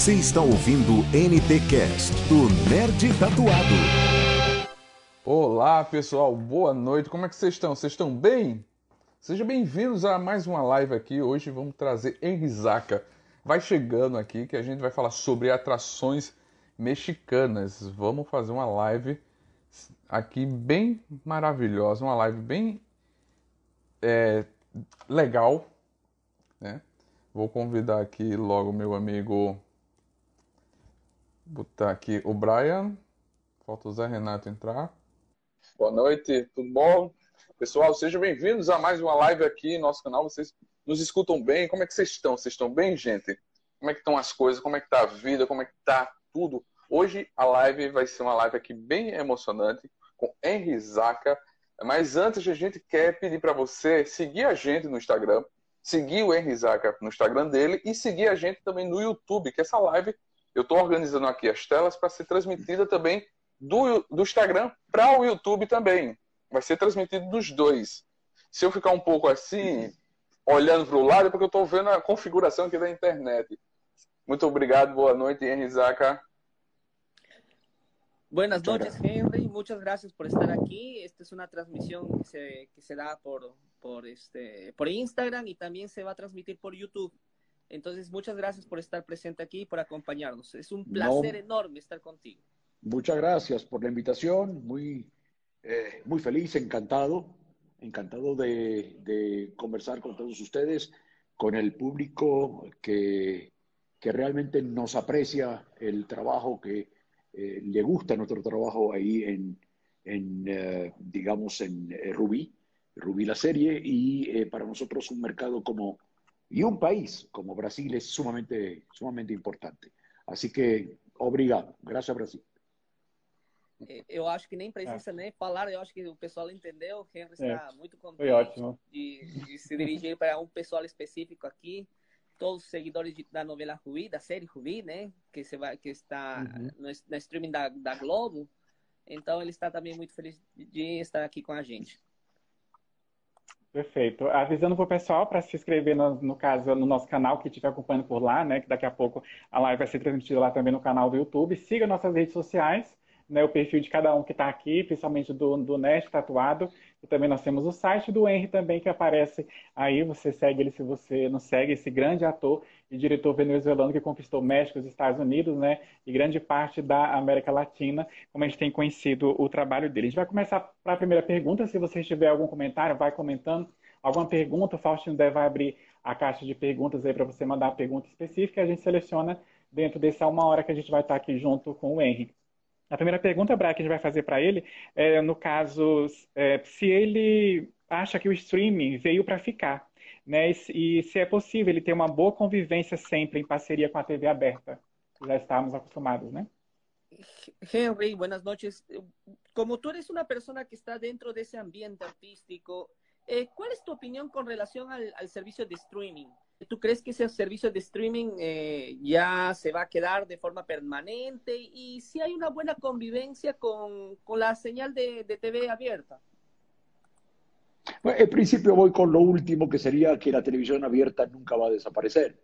Você está ouvindo NT Cast do Nerd Tatuado. Olá, pessoal. Boa noite. Como é que vocês estão? Vocês estão bem? Sejam bem-vindos a mais uma live aqui. Hoje vamos trazer Enrisaca. Vai chegando aqui que a gente vai falar sobre atrações mexicanas. Vamos fazer uma live aqui bem maravilhosa, uma live bem é, legal, né? Vou convidar aqui logo meu amigo. Botar aqui o Brian. Falta o Zé Renato entrar. Boa noite, tudo bom? Pessoal, sejam bem-vindos a mais uma live aqui no nosso canal. Vocês nos escutam bem? Como é que vocês estão? Vocês estão bem, gente? Como é que estão as coisas? Como é que tá a vida? Como é que tá tudo? Hoje a live vai ser uma live aqui bem emocionante com Henry Zaca. Mas antes a gente quer pedir para você seguir a gente no Instagram, seguir o Henry Zaca no Instagram dele e seguir a gente também no YouTube, que essa live eu estou organizando aqui as telas para ser transmitida também do, do Instagram para o YouTube também. Vai ser transmitido dos dois. Se eu ficar um pouco assim, olhando para o lado, é porque eu estou vendo a configuração aqui da internet. Muito obrigado, boa noite, Henry Zaca. Buenas noches, Henry. Muchas gracias por estar aquí. Esta es una transmisión que se, que se da por, por, este, por Instagram y también se va a transmitir por YouTube. Entonces, muchas gracias por estar presente aquí y por acompañarnos. Es un placer no. enorme estar contigo. Muchas gracias por la invitación. Muy, eh, muy feliz, encantado. Encantado de, de, conversar con todos ustedes, con el público que, que realmente nos aprecia el trabajo que eh, le gusta nuestro trabajo ahí en, en eh, digamos, en Rubí, Rubí la serie, y para nosotros un mercado como, y un país como Brasil es sumamente, sumamente importante. Así que, obrigado. Gracias, Brasil. Eu acho que nem precisa é. nem falar, eu acho que o pessoal entendeu. O Henry está é. muito contente. De, de se dirigir para um pessoal específico aqui. todos os seguidores de, da novela Rubi, da série Rubi, né? Que, se vai, que está uhum. no, na streaming da, da Globo. Então ele está também muito feliz de estar aqui com a gente. Perfeito. Avisando para o pessoal para se inscrever, no, no, caso, no nosso canal, que estiver acompanhando por lá, né? Que daqui a pouco a live vai ser transmitida lá também no canal do YouTube. Siga nossas redes sociais, né? O perfil de cada um que está aqui, principalmente do, do Nest Tatuado. E também nós temos o site do Henry também, que aparece aí. Você segue ele se você não segue, esse grande ator e diretor venezuelano que conquistou México os Estados Unidos, né? E grande parte da América Latina, como a gente tem conhecido o trabalho dele. A gente vai começar para a primeira pergunta. Se você tiver algum comentário, vai comentando. Alguma pergunta, o Faustino deve abrir a caixa de perguntas aí para você mandar a pergunta específica a gente seleciona dentro dessa uma hora que a gente vai estar aqui junto com o Henry. A primeira pergunta, Bra, que a gente vai fazer para ele, é, no caso, é, se ele acha que o streaming veio para ficar, né? E, e, se é possível ele ter uma boa convivência sempre em parceria com a TV aberta. Já estamos acostumados, né? Henry, buenas noches. Como tú eres una persona que está dentro de ese ambiente artístico, eh, ¿cuál es tu opinión con relación al, al servicio de streaming? ¿Tú crees que ese servicio de streaming eh, ya se va a quedar de forma permanente? Y si hay una buena convivencia con, con la señal de, de, TV abierta. Bueno, en principio voy con lo último, que sería que la televisión abierta nunca va a desaparecer.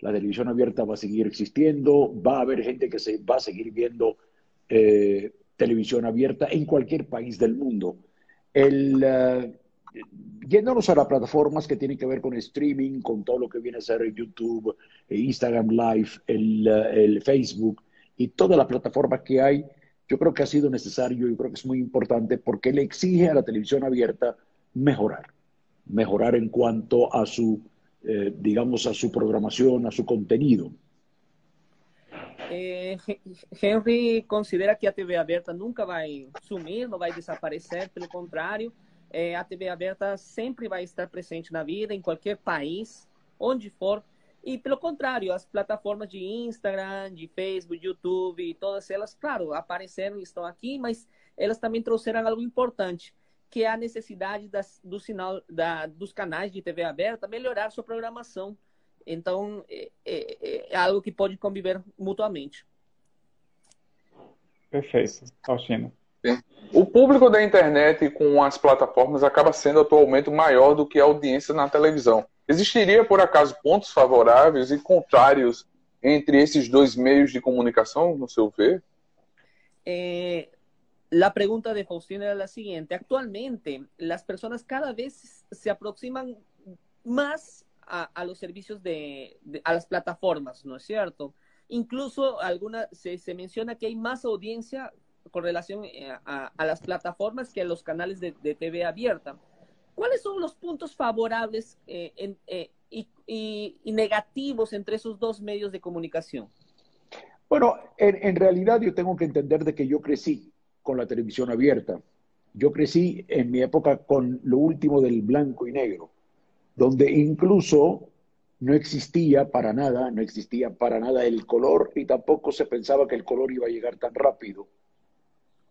La televisión abierta va a seguir existiendo, va a haber gente que se va a seguir viendo eh, televisión abierta en cualquier país del mundo. El, uh, yéndonos a las plataformas que tienen que ver con streaming, con todo lo que viene a ser YouTube, Instagram Live, el, el, Facebook y todas las plataformas que hay, yo creo que ha sido necesario, yo creo que es muy importante porque le exige a la televisión abierta mejorar, mejorar en cuanto a su, eh, digamos, a su programación, a su contenido. Eh, Henry considera que a TV aberta nunca vai sumir, não vai desaparecer, pelo contrário, é, a TV aberta sempre vai estar presente na vida, em qualquer país, onde for. E, pelo contrário, as plataformas de Instagram, de Facebook, YouTube, todas elas, claro, apareceram e estão aqui, mas elas também trouxeram algo importante, que é a necessidade das, do sinal, da, dos canais de TV aberta melhorar sua programação. Então, é, é, é algo que pode conviver mutuamente. Perfeito. Faustino. O público da internet com as plataformas acaba sendo atualmente maior do que a audiência na televisão. Existiria, por acaso, pontos favoráveis e contrários entre esses dois meios de comunicação, no seu ver? Eh, la pregunta de Faustino era la siguiente. Actualmente, las personas cada vez se aproximan más a, a los servicios de, de, a las plataformas, ¿no es cierto? Incluso alguna, se, se menciona que hay más audiencia con relación eh, a, las plataformas que a los canales de, TV abierta. ¿Cuáles son los puntos favorables eh, eh, y, negativos entre esos dos medios de comunicación? Bueno, en, en, realidad yo tengo que entender de que yo crecí con la televisión abierta. Yo crecí en mi época con lo último del blanco y negro, donde incluso no existía para nada, no existía para nada el color y tampoco se pensaba que el color iba a llegar tan rápido.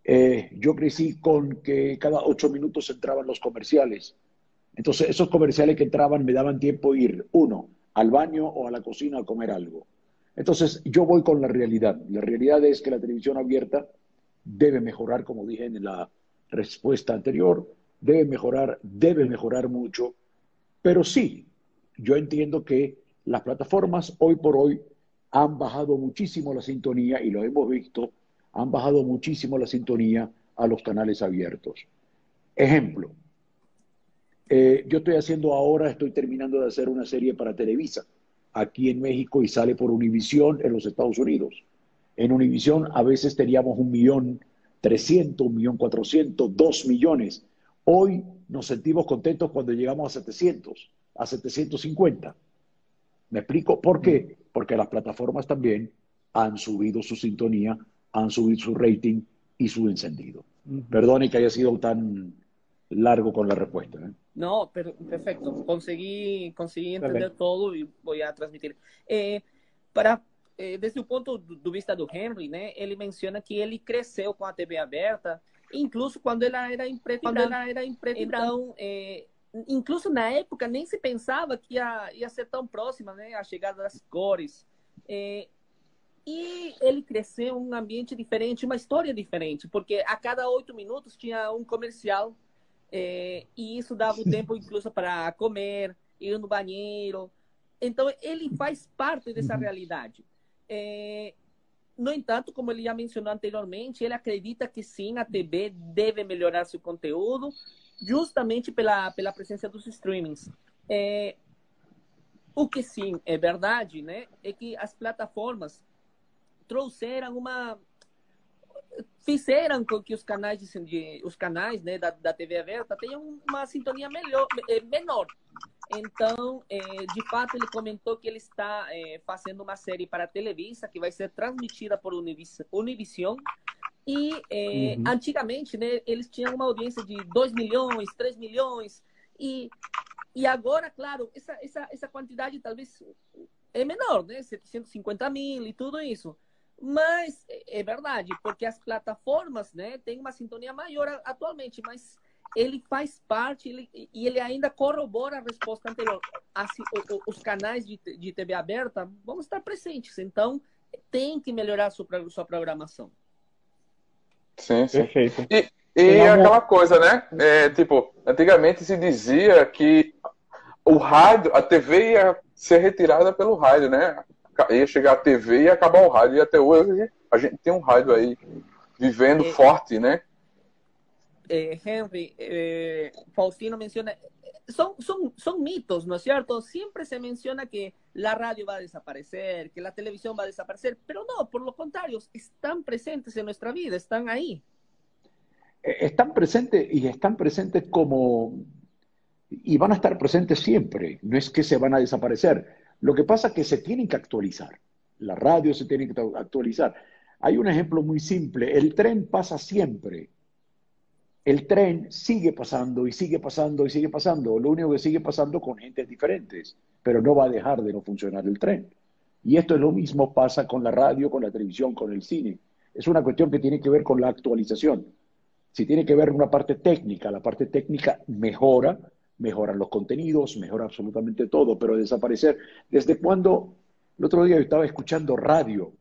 Eh, yo crecí con que cada ocho minutos entraban los comerciales. Entonces, esos comerciales que entraban me daban tiempo ir, uno, al baño o a la cocina a comer algo. Entonces, yo voy con la realidad. La realidad es que la televisión abierta debe mejorar, como dije en la respuesta anterior, debe mejorar, debe mejorar mucho, pero sí, yo entiendo que las plataformas hoy por hoy han bajado muchísimo la sintonía y lo hemos visto, han bajado muchísimo la sintonía a los canales abiertos. Ejemplo, eh, yo estoy haciendo ahora, estoy terminando de hacer una serie para Televisa aquí en México y sale por Univisión en los Estados Unidos. En Univisión a veces teníamos un millón trescientos, un millón cuatrocientos, dos millones. Hoy nos sentimos contentos cuando llegamos a 700, a 750. ¿Me explico? ¿Por qué? Porque las plataformas también han subido su sintonía, han subido su rating y su encendido. Uh -huh. Perdone que haya sido tan largo con la respuesta. ¿eh? No, pero, perfecto. Conseguí, conseguí entender todo y voy a transmitir. Eh, para eh, desde o ponto do vista do Henry, né, ele menciona que ele cresceu com a TV aberta, incluso quando ele era em preto quando e branco. Era em preto então, é, incluso na época nem se pensava que ia, ia ser tão próxima, né, a chegada das cores. É, e ele cresceu um ambiente diferente, uma história diferente, porque a cada oito minutos tinha um comercial é, e isso dava o tempo incluso para comer, ir no banheiro. Então ele faz parte dessa realidade. É, no entanto, como ele já mencionou anteriormente, ele acredita que sim, a TV deve melhorar seu conteúdo, justamente pela, pela presença dos streamings. É, o que sim é verdade, né, é que as plataformas trouxeram uma fizeram com que os canais de, os canais né, da, da TV aberta tenham uma sintonia melhor, menor. Então, é, de fato, ele comentou que ele está é, fazendo uma série para a Televisa que vai ser transmitida por Univision. E é, uhum. antigamente, né, eles tinham uma audiência de 2 milhões, 3 milhões. E, e agora, claro, essa, essa, essa quantidade talvez é menor, né? 750 mil e tudo isso. Mas é verdade, porque as plataformas né, têm uma sintonia maior atualmente, mas ele faz parte ele, e ele ainda corrobora a resposta anterior. Assim, o, o, os canais de, de TV aberta vão estar presentes, então tem que melhorar a sua, sua programação. Sim, sim. Perfeito. E, e aquela coisa, né? É, tipo, antigamente se dizia que o rádio, a TV ia ser retirada pelo rádio, né? Ia chegar a TV e acabar o rádio. E até hoje a gente tem um rádio aí vivendo é, forte, né? É, Henry, é, Faustino menciona, são, são, são mitos, ¿no es cierto? Siempre se menciona que la radio va a desaparecer, que la televisión va a desaparecer, pero no, por lo contrario, están presentes en nuestra vida, están ahí. Están presentes y están presentes como, y van a estar presentes siempre, no es que se van a desaparecer lo que pasa es que se tienen que actualizar. La radio se tiene que actualizar. Hay un ejemplo muy simple. El tren pasa siempre. El tren sigue pasando y sigue pasando y sigue pasando. Lo único que sigue pasando con gentes diferentes, pero no va a dejar de no funcionar el tren. Y esto es lo mismo pasa con la radio, con la televisión, con el cine. Es una cuestión que tiene que ver con la actualización. Si tiene que ver una parte técnica, la parte técnica mejora, mejoran los contenidos, mejora absolutamente todo, pero desaparecer. ¿Desde cuando? El otro día yo estaba escuchando radio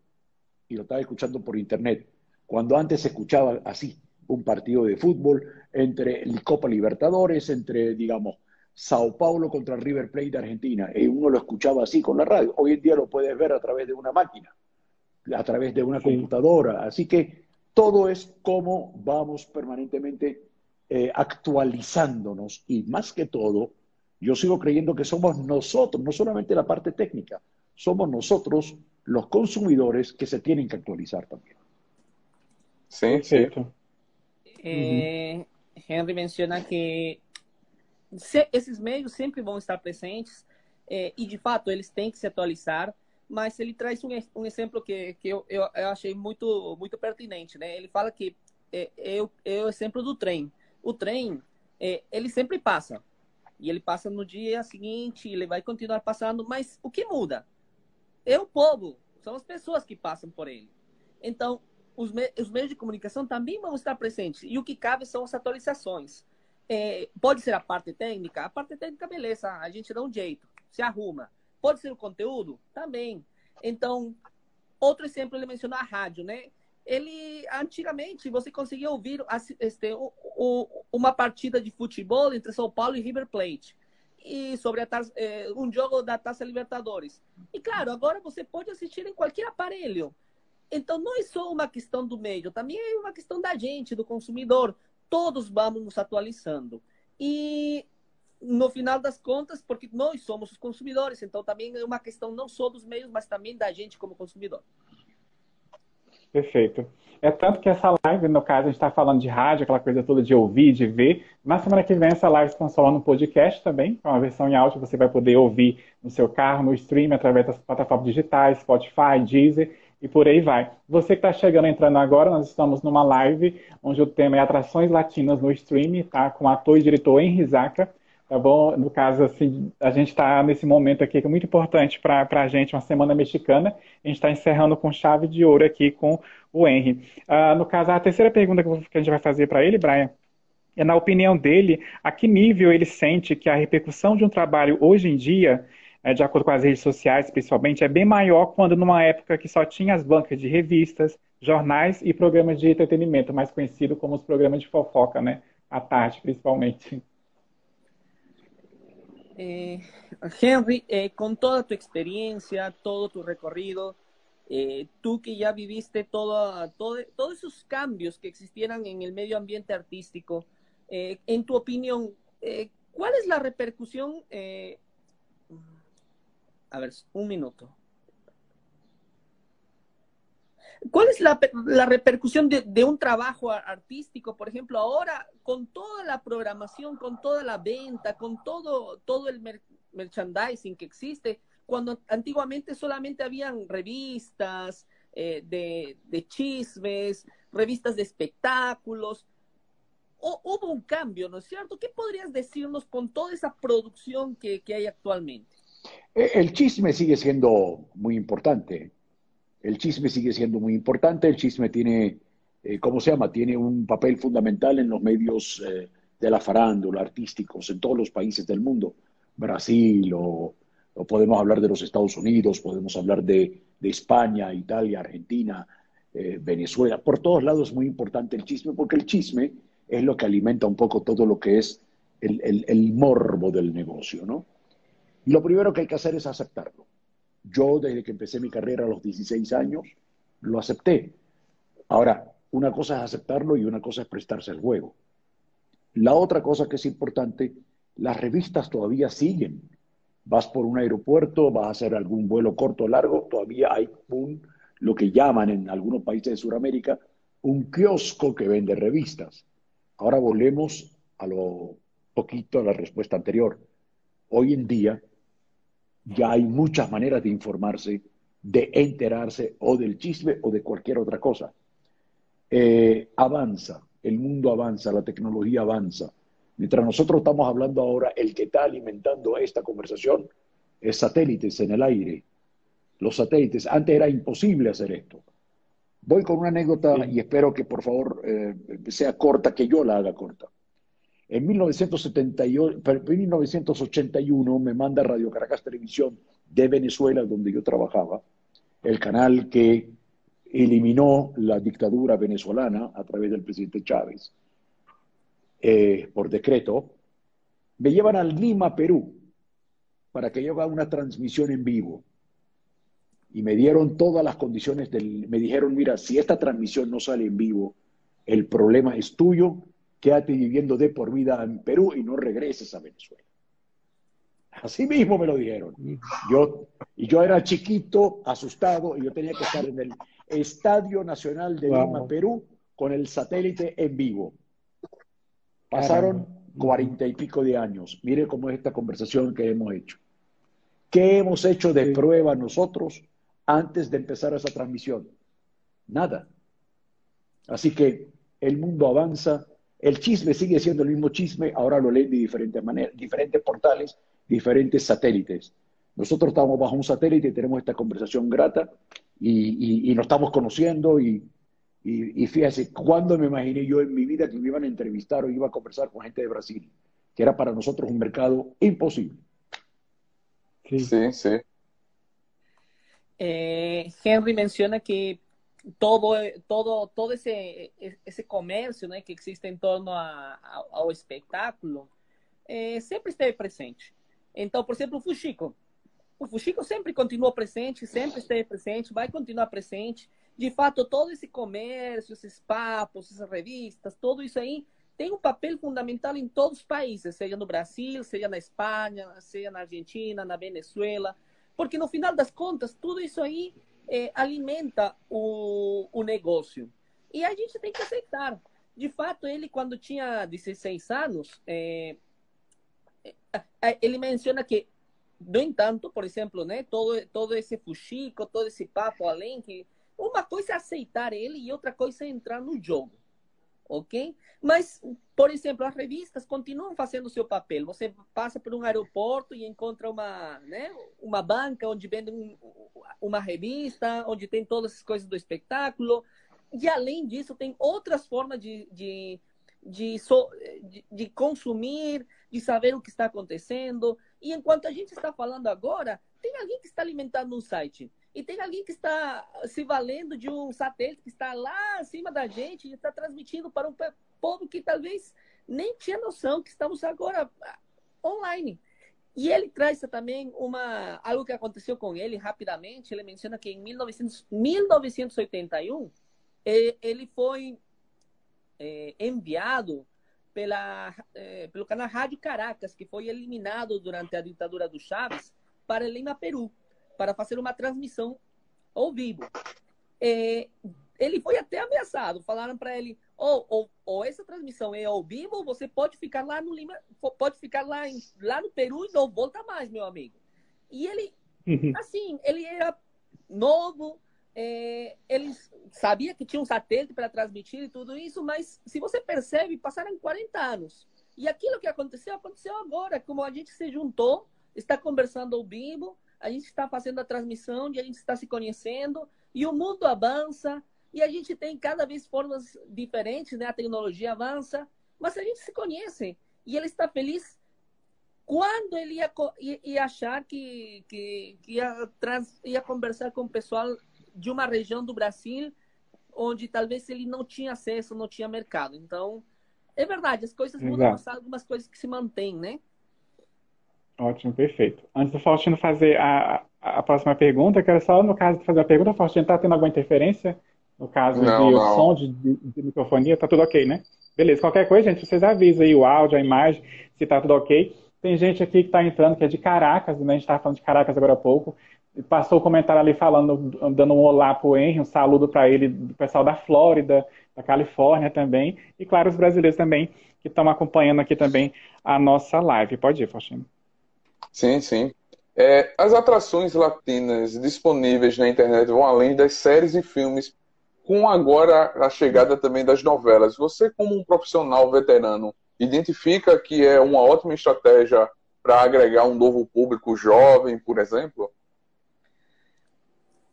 y lo estaba escuchando por internet, cuando antes se escuchaba así, un partido de fútbol entre Copa Libertadores, entre, digamos, Sao Paulo contra River Plate de Argentina, y uno lo escuchaba así con la radio. Hoy en día lo puedes ver a través de una máquina, a través de una computadora. Así que todo es cómo vamos permanentemente eh, actualizándonos y más que todo, yo sigo creyendo que somos nosotros, no solamente la parte técnica, somos nosotros los consumidores que se tienen que actualizar también. Sí, sí. Eh, Henry menciona que esses meios sempre vão estar presentes é, e, de fato, eles têm que se atualizar, mas ele traz um, um exemplo que, que eu, eu, eu, achei muito, muito pertinente. Né? Ele fala que é, é, o, é o exemplo do trem. O trem, é, ele sempre passa. E ele passa no dia seguinte, ele vai continuar passando, mas o que muda? É o povo, são as pessoas que passam por ele. Então, os, me os meios de comunicação também vão estar presentes. E o que cabe são as atualizações. É, pode ser a parte técnica? A parte técnica, beleza, a gente dá um jeito, se arruma. Pode ser o conteúdo? Também. Então, outro exemplo, ele mencionou a rádio, né? Ele, antigamente, você conseguia ouvir este, o, o, uma partida de futebol entre São Paulo e River Plate. E sobre a, é, um jogo da Taça Libertadores. E, claro, agora você pode assistir em qualquer aparelho. Então, não é só uma questão do meio, também é uma questão da gente, do consumidor todos vamos nos atualizando. E no final das contas, porque nós somos os consumidores, então também é uma questão não só dos meios, mas também da gente como consumidor. Perfeito. É tanto que essa live, no caso, a gente está falando de rádio, aquela coisa toda de ouvir, de ver. Na semana que vem, essa live se transforma no podcast também, com uma versão em áudio, você vai poder ouvir no seu carro, no stream, através das plataformas digitais, Spotify, Deezer e por aí vai. Você que está chegando, entrando agora, nós estamos numa live onde o tema é atrações latinas no streaming, tá? Com ator e diretor Henry Zaca, tá bom? No caso, assim, a gente está nesse momento aqui que é muito importante para a gente, uma semana mexicana. A gente está encerrando com chave de ouro aqui com o Henry. Uh, no caso, a terceira pergunta que a gente vai fazer para ele, Brian, é na opinião dele, a que nível ele sente que a repercussão de um trabalho hoje em dia é, de acordo com as redes sociais, principalmente, é bem maior quando numa época que só tinha as bancas de revistas, jornais e programas de entretenimento, mais conhecido como os programas de fofoca, né? À tarde, principalmente. Eh, Henry, eh, con toda tu experiencia, todo tu recorrido, eh, tú que ya viviste todo, todo, todos esos cambios que existieran en el medio ambiente artístico, en tu opinión, ¿cuál es la repercusión a ver, un minuto. ¿Cuál es la, repercusión de, un trabajo artístico, por ejemplo, ahora con toda la programación, con toda la venta, con todo, todo el merchandising que existe, cuando antiguamente solamente habían revistas eh, de, chismes, revistas de espectáculos? Hubo un cambio, ¿no es cierto? ¿Qué podrías decirnos con toda esa producción que hay actualmente? Eh, el chisme sigue siendo muy importante. El chisme sigue siendo muy importante. El chisme tiene, eh, ¿cómo se llama? Tiene un papel fundamental en los medios eh, de la farándula, artísticos, en todos los países del mundo. Brasil, o, podemos hablar de los Estados Unidos, podemos hablar de, España, Italia, Argentina, Venezuela. Por todos lados es muy importante el chisme, porque el chisme es lo que alimenta un poco todo lo que es el, el morbo del negocio, ¿no? lo primero que hay que hacer es aceptarlo. Yo desde que empecé mi carrera a los 16 años, lo acepté. Ahora, una cosa es aceptarlo y una cosa es prestarse al juego. La otra cosa que es importante, las revistas todavía siguen. Vas por un aeropuerto, vas a hacer algún vuelo corto o largo, todavía hay un, lo que llaman en algunos países de Sudamérica, un kiosco que vende revistas. Ahora volvemos a lo poquito a la respuesta anterior. Hoy en día ya hay muchas maneras de informarse, de enterarse o del chisme o de cualquier otra cosa. Eh, avanza, el mundo avanza, la tecnología avanza. Mientras nosotros estamos hablando ahora, el que está alimentando esta conversación es satélites en el aire. Los satélites, antes era imposible hacer esto. Voy con una anécdota y espero que por favor eh, sea corta, que yo la haga corta. En 1981 me manda Radio Caracas Televisión de Venezuela, donde yo trabajaba, el canal que eliminó la dictadura venezolana a través del presidente Chávez eh, por decreto. Me llevan a Lima, Perú, para que yo haga una transmisión en vivo. Y me dieron todas las condiciones del... Me dijeron, mira, si esta transmisión no sale en vivo, el problema es tuyo, quédate viviendo de por vida en Perú y no regreses a Venezuela. Así mismo me lo dijeron. Yo, y yo era chiquito, asustado, y yo tenía que estar en el Estadio Nacional de Lima, Perú, con el satélite en vivo. Pasaron cuarenta y pico de años. Mire cómo es esta conversación que hemos hecho. ¿Qué hemos hecho de prueba nosotros antes de empezar esa transmisión? Nada. Así que el mundo avanza, el chisme sigue siendo el mismo chisme, ahora lo leen de diferentes maneras, diferentes portales, diferentes satélites. Nosotros estamos bajo un satélite y tenemos esta conversación grata y, nos estamos conociendo y, y, fíjese, ¿cuándo me imaginé yo en mi vida que me iban a entrevistar o iba a conversar con gente de Brasil? Que era para nosotros un mercado imposible. Sí, sí. Eh, Henry menciona que todo, todo, todo ese, ese comercio né, que existe em torno a, a, ao espetáculo é, sempre esteve presente. Então, por exemplo, o Fuxico. O Fuxico sempre continuou presente, sempre esteve presente, vai continuar presente. De fato, todo esse comércio, esses papos, essas revistas, tudo isso aí tem um papel fundamental em todos os países, seja no Brasil, seja na Espanha, seja na Argentina, na Venezuela, porque no final das contas, tudo isso aí é, alimenta o, o negócio. E a gente tem que aceitar. De fato, ele, quando tinha 16 anos, é, ele menciona que, no entanto, por exemplo, né, todo, todo esse fuxico, todo esse papo além, que uma coisa é aceitar ele e outra coisa é entrar no jogo ok? Mas, por exemplo, as revistas continuam fazendo o seu papel. Você passa por um aeroporto e encontra uma, né, uma banca onde vende um, uma revista, onde tem todas as coisas do espetáculo. E, além disso, tem outras formas de, de, de, so, de, de consumir, de saber o que está acontecendo. E enquanto a gente está falando agora, tem alguém que está alimentando um site. E tem alguém que está se valendo de um satélite que está lá acima da gente e está transmitindo para um povo que talvez nem tinha noção que estamos agora ah, online. E ele traz também uma algo que aconteceu com ele rapidamente. Ele menciona que em 1900, 1981 ele foi é, enviado pela, é, pelo canal Rádio Caracas, que foi eliminado durante a ditadura do Chaves, para Lima, Peru para fazer uma transmissão ao vivo. É, ele foi até ameaçado. Falaram para ele: ou, ou, ou, essa transmissão é ao vivo, ou você pode ficar lá no Lima, pode ficar lá, em, lá no Peru e não volta mais, meu amigo. E ele, uhum. assim, ele era novo, é, ele sabia que tinha um satélite para transmitir e tudo isso, mas se você percebe, passaram 40 anos. E aquilo que aconteceu, aconteceu agora, como a gente se juntou, está conversando ao vivo, a gente está fazendo a transmissão, a gente está se conhecendo e o mundo avança e a gente tem cada vez formas diferentes, né? A tecnologia avança, mas a gente se conhece e ele está feliz quando ele ia, ia achar que, que, que ia, trans, ia conversar com o pessoal de uma região do Brasil onde talvez ele não tinha acesso, não tinha mercado. Então, é verdade, as coisas mudam, mas algumas coisas que se mantêm, né? Ótimo, perfeito. Antes do Faustino fazer a, a próxima pergunta, eu quero só, no caso de fazer a pergunta, Faustino, está tendo alguma interferência? No caso não, de não. som de, de, de, microfonia, tá tudo ok, né? Beleza, qualquer coisa, gente, vocês avisam aí o áudio, a imagem, se tá tudo ok. Tem gente aqui que está entrando, que é de Caracas, né? A gente estava falando de Caracas agora há pouco. Passou o comentário ali falando, dando um olá pro Henry, um saludo para ele, do pessoal da Flórida, da Califórnia também. E, claro, os brasileiros também, que estão acompanhando aqui também a nossa live. Pode ir, Faustino. Sim, sim. É, as atrações latinas disponíveis na internet vão além das séries e filmes, com agora a chegada também das novelas. Você, como um profissional veterano, identifica que é uma ótima estratégia para agregar um novo público jovem, por exemplo?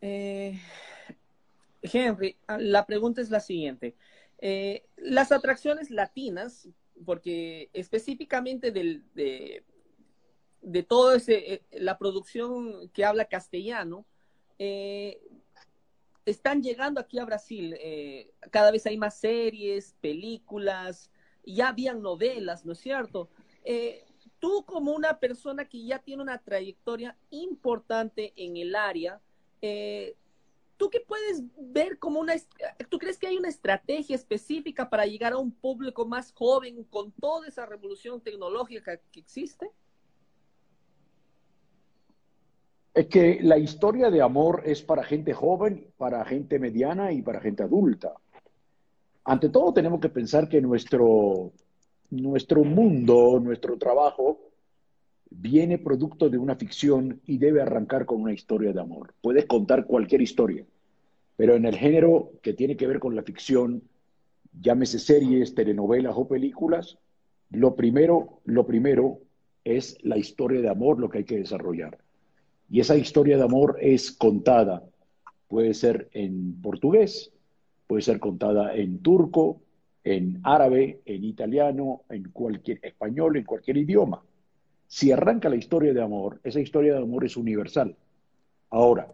Eh, Henry, la pregunta es la siguiente. Eh, las atracciones latinas, porque específicamente del, de, de todo ese, eh, la producción que habla castellano, eh, están llegando aquí a Brasil. Eh, cada vez hay más series, películas, ya habían novelas, ¿no es cierto? tú como una persona que ya tiene una trayectoria importante en el área, ¿tú qué puedes ver como una, tú crees que hay una estrategia específica para llegar a un público más joven con toda esa revolución tecnológica que existe? Es que la historia de amor es para gente joven, para gente mediana y para gente adulta. Ante todo tenemos que pensar que nuestro, nuestro mundo, nuestro trabajo, viene producto de una ficción y debe arrancar con una historia de amor. Puedes contar cualquier historia, pero en el género que tiene que ver con la ficción, llámese series, telenovelas o películas, lo primero, lo primero es la historia de amor lo que hay que desarrollar. Y esa historia de amor es contada, puede ser en portugués, puede ser contada en turco, en árabe, en italiano, en cualquier español, en cualquier idioma. Si arranca la historia de amor, esa historia de amor es universal. Ahora,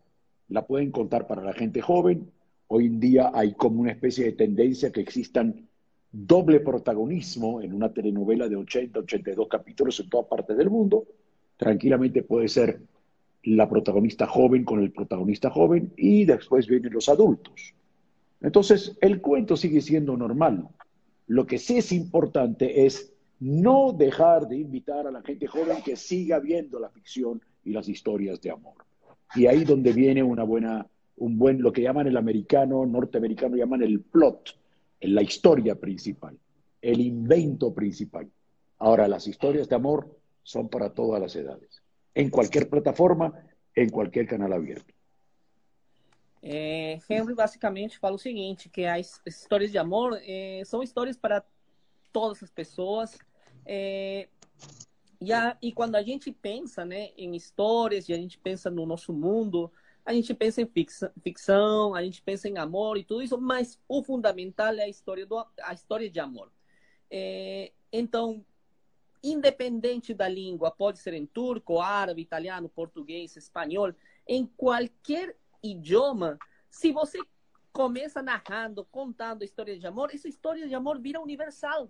la pueden contar para la gente joven. Hoy en día hay como una especie de tendencia que existan doble protagonismo en una telenovela de 80, 82 capítulos en todas partes del mundo. Tranquilamente puede ser la protagonista joven con el protagonista joven y después vienen los adultos. Entonces, el cuento sigue siendo normal. Lo que sí es importante es no dejar de invitar a la gente joven que siga viendo la ficción y las historias de amor. Y ahí donde viene una buena, un buen, lo que llaman el americano, norteamericano, llaman el plot, la historia principal, el invento principal. Ahora, las historias de amor son para todas las edades, en cualquier plataforma, en cualquier canal abierto. Eh, Henry basicamente fala o seguinte, que as histórias de amor eh, são histórias para todas as pessoas, É, e, a, quando a gente pensa né, em histórias, e a gente pensa no nosso mundo, a gente pensa em ficção, a gente pensa em amor e tudo isso, mas o fundamental é a história, do, a história de amor. É, então, independente da língua, pode ser em turco, árabe, italiano, português, espanhol, em qualquer idioma, se você começa narrando, contando a história de amor, essa história de amor vira universal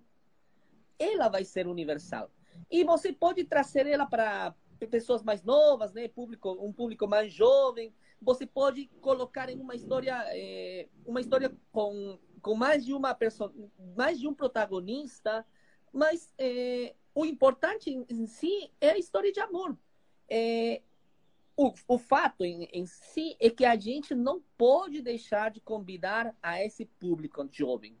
ela vai ser universal. E você pode trazer ela para pessoas mais novas, né? Público, um público mais jovem. Você pode colocar em uma história, é, uma história com, com mais de uma pessoa, mais de um protagonista. Mas é, o importante em, si é a história de amor. É, o, o fato em, em si é que a gente não pode deixar de convidar a esse público jovem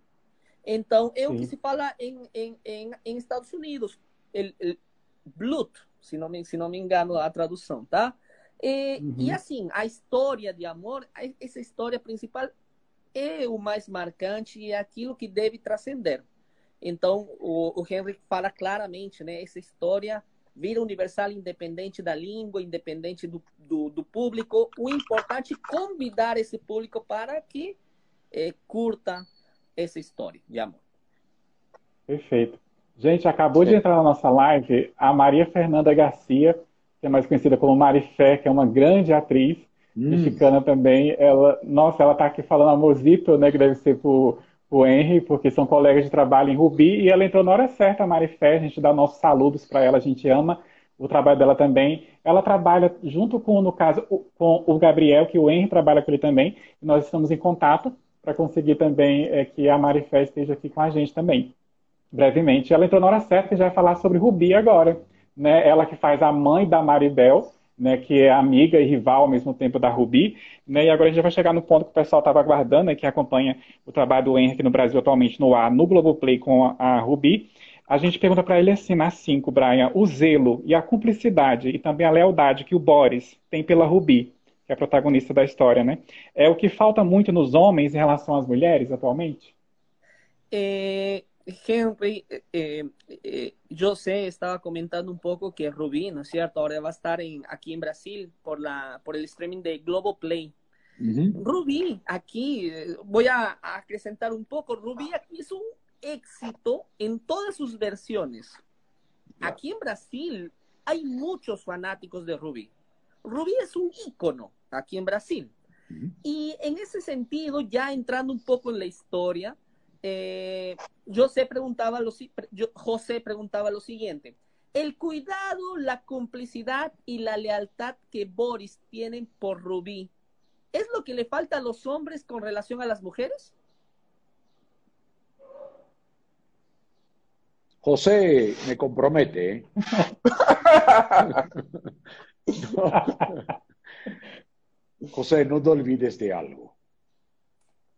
então, é o que se fala em, em, em, em Estados Unidos, el, el Blut, se não, me, se não me engano a tradução, tá? E, uhum. e assim, a história de amor, essa história principal é o mais marcante e é aquilo que deve transcender. Então, o, o Henry fala claramente, né? Essa história vira universal independente da língua, independente do, do, do público. O importante é convidar esse público para que é, curta, essa história de amor. Perfeito. Gente, acabou de entrar na nossa live a Maria Fernanda Garcia, que é mais conhecida como Marifé, que é uma grande atriz hum. mexicana também. Ela, nossa, ela está aqui falando amorcito, né, que deve ser pro, pro Henry, porque são colegas de trabalho em Rubi, e ela entrou na hora certa, a Marifé, a gente dá nossos saludos para ela, a gente ama o trabalho dela também. Ela trabalha junto com, no caso, com o Gabriel, que o Henry trabalha com ele também, e nós estamos em contato para conseguir também é, que a Marifé esteja aqui com a gente também, brevemente. Ela entrou na hora certa e já vai falar sobre Rubi agora. Né? Ela que faz a mãe da Maribel, né, que é amiga e rival ao mesmo tempo da Rubi, né, e agora a gente vai chegar no ponto que o pessoal estava aguardando, né, que acompanha o trabalho do Henrique no Brasil atualmente no ar, no Globoplay com a, a Rubi. A gente pergunta para ele assim, na 5, Brian, o zelo e a cumplicidade e também a lealdade que o Boris tem pela Rubi que é a protagonista da história, né? É o que falta muito nos homens em relação às mulheres atualmente? É, Henry, eh, eh, José estava comentando um pouco que Ruby, ¿no es cierto? Ahora va a estar en, aquí en Brasil por, la, por el streaming de Globoplay. Uh -huh. Ruby, aquí, voy a, a, acrescentar un poco, Ruby aquí es un éxito en todas sus versiones. Aquí en Brasil hay muchos fanáticos de Ruby. Ruby es un ícono aquí en Brasil. Y en ese sentido, ya entrando un poco en la historia, eh, José, preguntaba lo, José preguntaba lo siguiente. el cuidado, la complicidad y la lealtad que Boris tienen por Rubí, ¿es lo que le falta a los hombres con relación a las mujeres? José me compromete. ¿eh? José, no te olvides de algo.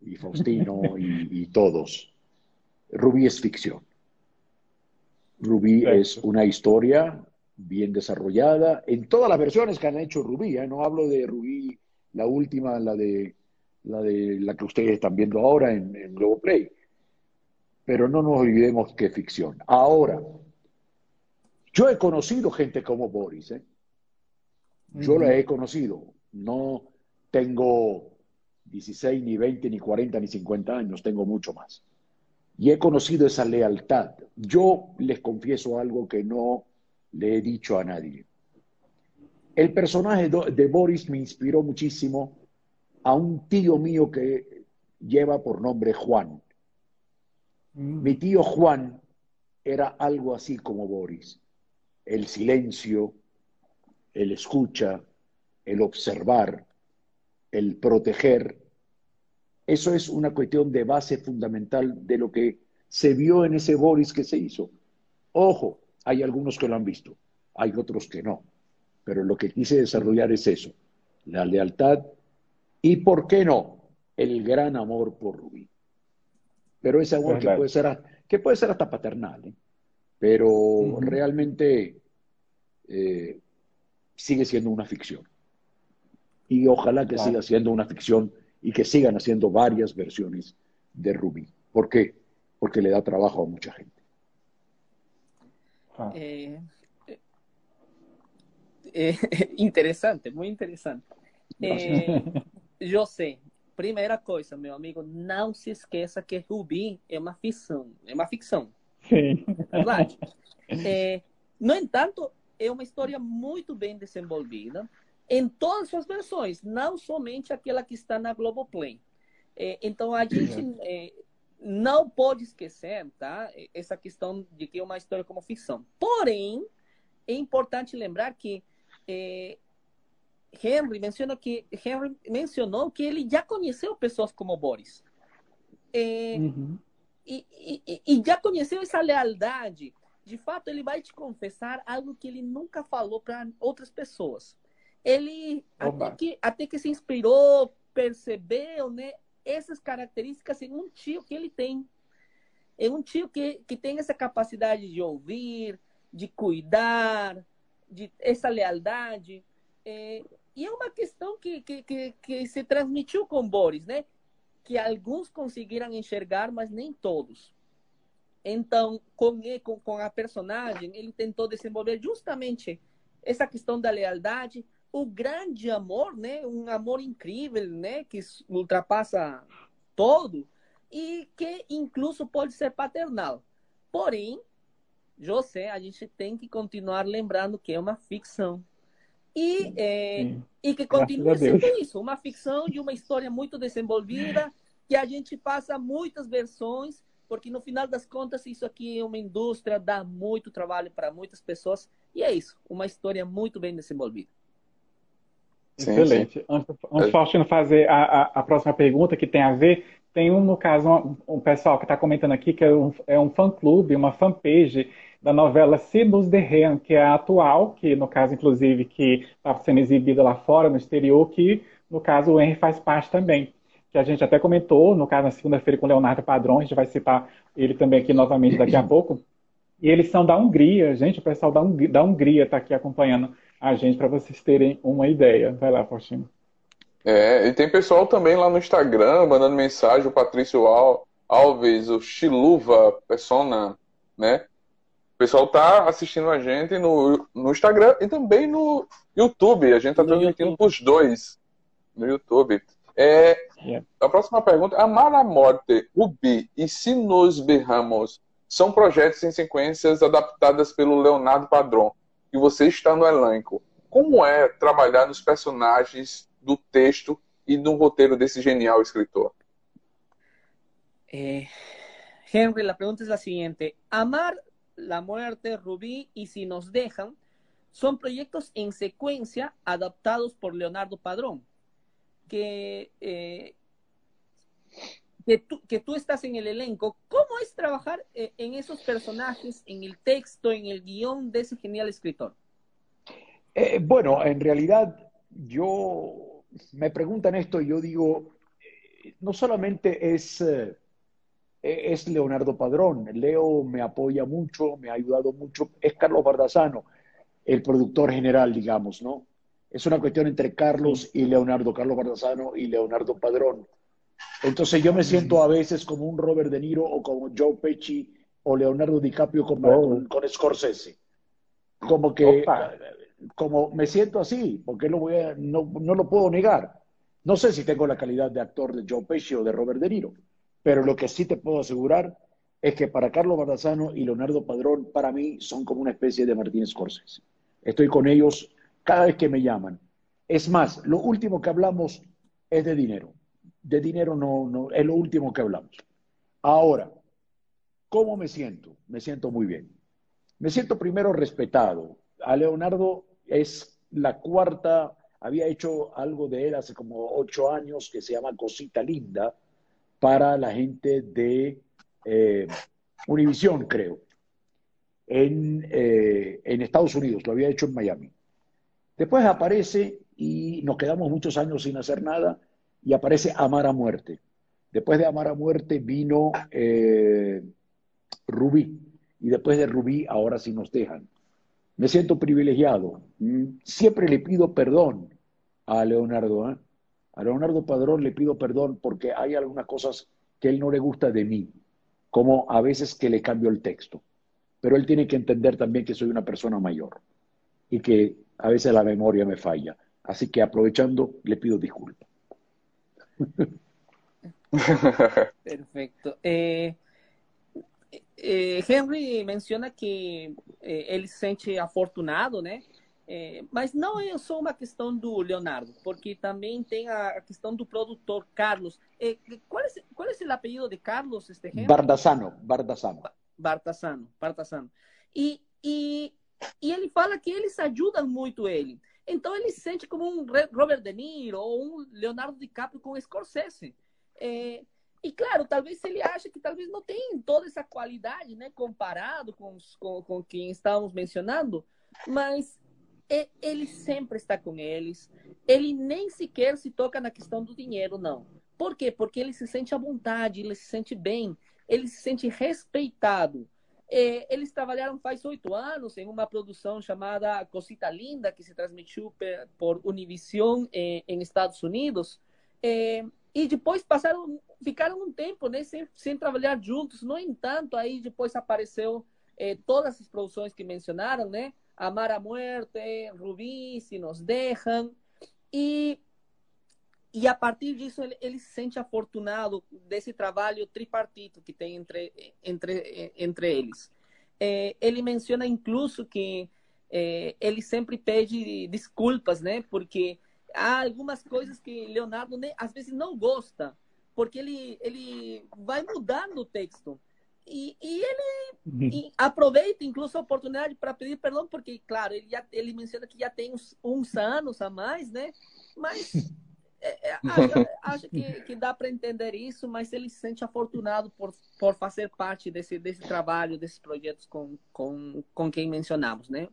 Y Faustino y, todos. Rubí es ficción. Rubí es una historia bien desarrollada en todas las versiones que han hecho Rubí. ¿eh? No hablo de Rubí, la última, la de la de la que ustedes están viendo ahora en, en Globoplay. Pero no nos olvidemos que es ficción. Ahora, yo he conocido gente como Boris, ¿eh? Yo la he conocido. No tengo 16, ni 20, ni 40, ni 50 años, tengo mucho más. Y he conocido esa lealtad. Yo les confieso algo que no le he dicho a nadie. El personaje de Boris me inspiró muchísimo a un tío mío que lleva por nombre Juan. Mm. Mi tío Juan era algo así como Boris. El silencio, el escucha, el observar, el proteger. Eso es una cuestión de base fundamental de lo que se vio en ese Boris que se hizo. Ojo, hay algunos que lo han visto, hay otros que no. Pero lo que quise desarrollar es eso, la lealtad y, ¿por qué no?, el gran amor por Rubí. Pero ese amor que, puede ser, que puede ser hasta paternal, ¿eh? pero realmente eh, sigue siendo una ficción. Y ojalá que siga siendo una ficción y que sigan haciendo varias versiones de Rubí. ¿Por qué? Porque le da trabajo a mucha gente. Ah. Eh, eh, interesante, muy interesante. yo sé, primera coisa, meu amigo, não se esqueça que Rubi é uma ficção, é uma ficção. Sim. Verdade? É, no entanto, é uma história muito bem desenvolvida em todas suas versões, não somente aquela que está na Globoplay. É, então a gente é, não pode esquecer, tá? Essa questão de que é uma história como ficção. Porém, é importante lembrar que é, Henry mencionou que Henry mencionou que ele já conheceu pessoas como Boris. É, uhum. e, e, e já conheceu essa lealdade de fato, ele vai te confessar algo que ele nunca falou para outras pessoas. Ele até que, até que se inspirou, percebeu, né, essas características em um tio que ele tem. É um tio que, que tem essa capacidade de ouvir, de cuidar, de essa lealdade. É, e é uma questão que, que, que, que se transmitiu com Boris, né? Que alguns conseguiram enxergar, mas nem todos. Então, com, com, com a personagem, ele tentou desenvolver justamente essa questão da lealdade, o grande amor, né? Um amor incrível, né? Que ultrapassa todo e que incluso pode ser paternal. Porém, José, a gente tem que continuar lembrando que é uma ficção. E, é, e que continua sendo isso, uma ficção de uma história muito desenvolvida, que a gente passa muitas versões porque no final das contas isso aqui é uma indústria, dá muito trabalho para muitas pessoas e é isso, uma história muito bem desenvolvida. Sim, Excelente. Sim. Antes, antes Faustino fazer a, a, a, próxima pergunta que tem a ver, tem um, no caso, um, um pessoal que está comentando aqui que é um, é um fã-clube, uma fanpage da novela Sinos de Ren, que é a atual, que no caso, inclusive, que está sendo exibida lá fora, no exterior, que no caso o Henry faz parte também que a gente até comentou, no caso, na segunda-feira com o Leonardo Padrão, a gente vai citar ele também aqui novamente daqui a pouco. E eles são da Hungria, gente, o pessoal da Hungria está aqui acompanhando a gente para vocês terem uma ideia. Vai lá, Faustino. É, e tem pessoal também lá no Instagram mandando mensagem, o Patrício Alves, o Chiluva Persona, né? O pessoal tá assistindo a gente no, no Instagram e também no YouTube. A gente tá transmitindo os dois no YouTube. É, yeah. A próxima pergunta: Amar a Morte, Rubi e Se Nos Berramos são projetos em sequências adaptadas pelo Leonardo Padrão, e você está no elenco. Como é trabalhar nos personagens do texto e no roteiro desse genial escritor? Eh, Henry, la pregunta es la siguiente. Amar La Muerte, Rubí y Si nos dejan son proyectos en secuencia adaptados por Leonardo Padrón, que, eh, que, tú, que, tú, estás en el elenco. ¿Cómo es trabajar eh, en esos personajes, en el texto, en el guion de ese genial escritor? Eh, bueno, en realidad yo me preguntan esto y yo digo, no solamente es, eh, es Leonardo Padrón, Leo me apoya mucho, me ha ayudado mucho, es Carlos Bardazano, el productor general, digamos, ¿no? Es una cuestión entre Carlos y Leonardo, Carlos Bardazano y Leonardo Padrón. Entonces yo me siento a veces como un Robert De Niro o como Joe Pesci o Leonardo DiCaprio con, oh. con, Scorsese. Como que, como me siento así, porque lo voy a, no, no lo puedo negar. No sé si tengo la calidad de actor de Joe Pesci o de Robert De Niro, pero lo que sí te puedo asegurar es que para Carlos Bardazano y Leonardo Padrón, para mí, son como una especie de Martínez Scorsese. Estoy con ellos cada vez que me llaman. Es más, lo último que hablamos es de dinero. De dinero no, no es lo último que hablamos. Ahora, ¿cómo me siento? Me siento muy bien. Me siento primero respetado. A Leonardo es la cuarta había hecho algo de él hace como ocho años que se llama Cosita Linda para la gente de eh, Univision, creo, en, eh, en Estados Unidos, lo había hecho en Miami. Después aparece y nos quedamos muchos años sin hacer nada y aparece Amar a Muerte. Después de Amar a Muerte vino eh, Rubí y después de Rubí ahora sí nos dejan. Me siento privilegiado. Siempre le pido perdón a Leonardo. ¿eh? A Leonardo Padrón le pido perdón porque hay algunas cosas que él no le gusta de mí, como a veces que le cambio el texto. Pero él tiene que entender también que soy una persona mayor y que a veces la memoria me falla. Así que aprovechando, le pido disculpas. Perfecto. Eh, eh, Henry menciona que eh, él se siente afortunado, né? É, mas não é só uma questão do Leonardo, porque também tem a questão do produtor Carlos. Qual, é, qual é o apelido de Carlos? Este Bardasano. Bardasano. Bardasano. Bardasano. E, e, e ele fala que eles ajudam muito ele. Então ele se sente como um Robert De Niro ou um Leonardo DiCaprio com Scorsese. É, e claro, talvez ele acha que talvez não tem toda essa qualidade, né, comparado com, com, com quem estávamos mencionando, mas ele sempre está com eles. Ele nem sequer se toca na questão do dinheiro, não. Por quê? Porque ele se sente à vontade, ele se sente bem, ele se sente respeitado. É, eles trabalharam faz oito anos em uma produção chamada Cosita Linda, que se transmitiu por Univision é, em Estados Unidos. É, e depois passaram, ficaram um tempo né, sem, sem trabalhar juntos. No entanto, aí depois apareceu todas as produções que mencionaram, né? Amar a Muerte, Rubí, Si Nos Dejan. E, e a partir disso ele, ele se sente afortunado desse trabalho tripartito que tem entre, entre, entre eles. É, ele menciona incluso que é, ele sempre pede desculpas, né? Porque há algumas coisas que Leonardo às vezes não gosta, porque ele, ele vai mudando o texto. E, e ele uhum. e aproveita incluso a oportunidade para pedir perdão, porque, claro, ele, já, ele menciona que já tem uns, uns anos a mais, né? Mas é, é, acho, acho que, que dá para entender isso, mas ele se sente afortunado por, por fazer parte desse, desse trabalho, desses projetos com, com, com quem mencionamos, né?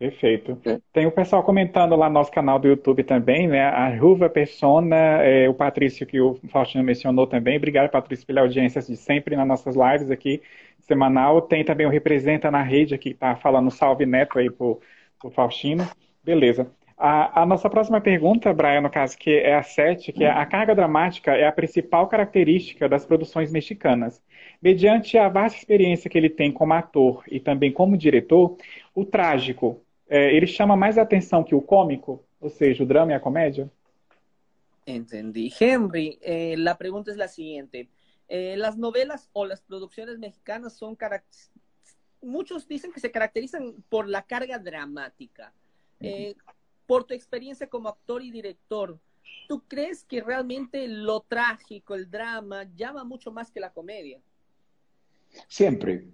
Perfeito. Tem o pessoal comentando lá no nosso canal do YouTube também, né? A Ruva Persona, é, o Patrício que o Faustino mencionou também. Obrigado, Patrício, pela audiência de sempre nas nossas lives aqui, semanal. Tem também o Representa na Rede aqui, que tá falando salve neto aí pro, pro Faustino. Beleza. A, a, nossa próxima pergunta, Brian, no caso, que é a 7, que é a carga dramática é a principal característica das produções mexicanas. Mediante a vasta experiência que ele tem como ator e também como diretor, o trágico, é, ele chama mais atenção que o cômico, ou seja, o drama e a comédia? Entendí. Henry, eh, la pregunta es la siguiente. Eh, las novelas o las producciones mexicanas son muchos dicen que se caracterizan por la carga dramática. Eh, por tu experiencia como actor y director, ¿tú crees que realmente lo trágico, el drama, llama mucho más que la comedia? Siempre,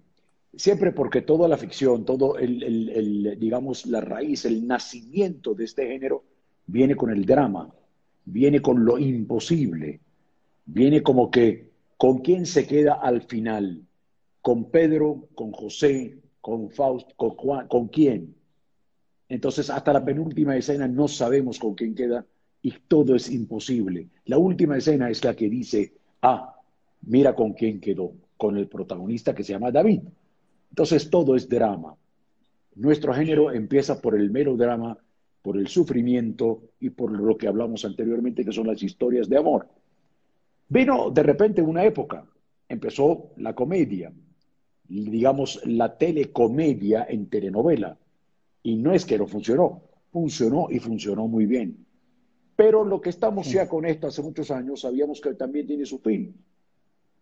siempre porque toda la ficción, todo el, digamos, la raíz, el nacimiento de este género viene con el drama, viene con lo imposible, viene como que con quién se queda al final, con Pedro, con José, con Fausto, con Juan, con quién. Entonces, hasta la penúltima escena no sabemos con quién queda y todo es imposible. La última escena es la que dice, ah, mira con quién quedó, con el protagonista que se llama David. Entonces, todo es drama. Nuestro género empieza por el melodrama, por el sufrimiento y por lo que hablamos anteriormente, que son las historias de amor. Vino de repente una época, empezó la comedia, digamos, la telecomedia en telenovela. Y no es que no funcionó, funcionó y funcionó muy bien. Pero lo que estamos ya con esto hace muchos años, sabíamos que también tiene su fin.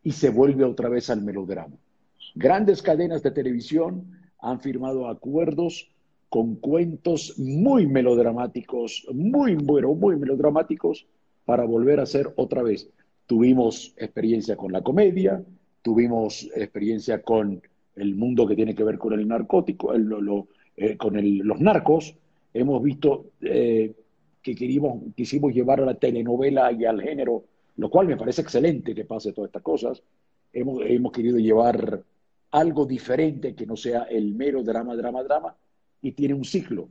Y se vuelve otra vez al melodrama. Grandes cadenas de televisión han firmado acuerdos con cuentos muy melodramáticos, muy, bueno, muy melodramáticos, para volver a ser otra vez. Tuvimos experiencia con la comedia, tuvimos experiencia con el mundo que tiene que ver con el narcótico, eh, con los narcos, hemos visto eh, que quisimos llevar a la telenovela y al género, lo cual me parece excelente que pase todas estas cosas. Hemos, hemos querido llevar algo diferente que no sea el mero drama, drama, drama, y tiene un ciclo.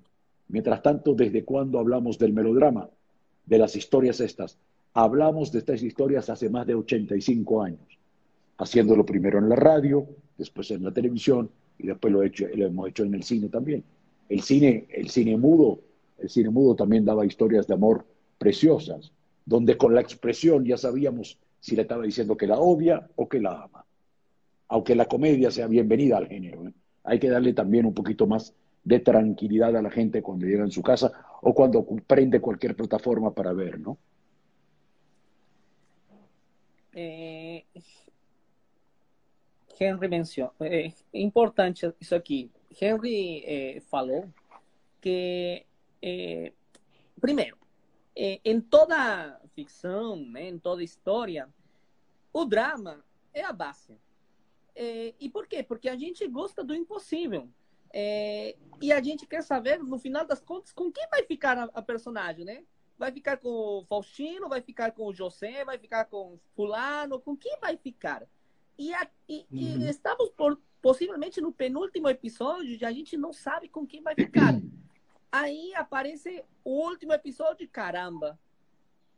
Mientras tanto, ¿desde cuándo hablamos del melodrama? De las historias estas. Hablamos de estas historias hace más de 85 años haciéndolo primero en la radio, después en la televisión y después lo, hemos hecho en el cine también. El cine, el cine mudo, el cine mudo también daba historias de amor preciosas, donde con la expresión ya sabíamos si le estaba diciendo que la odia o que la ama. Aunque la comedia sea bienvenida al género, ¿eh? hay que darle también un poquito más de tranquilidad a la gente cuando llega en su casa o cuando prende cualquier plataforma para ver, ¿no? Eh, Henry mencionou, é importante isso aqui. Henry é, falou que, é, primeiro, é, em toda ficção, né, em toda história, o drama é a base. É, e por quê? Porque a gente gosta do impossível. É, e a gente quer saber, no final das contas, com quem vai ficar a, a, personagem, né? Vai ficar com o Faustino, vai ficar com o José, vai ficar com fulano, com quem vai ficar? E, a, e, uhum. e estamos por, possivelmente no penúltimo episódio e a gente não sabe com quem vai ficar. Aí aparece o último episódio, caramba,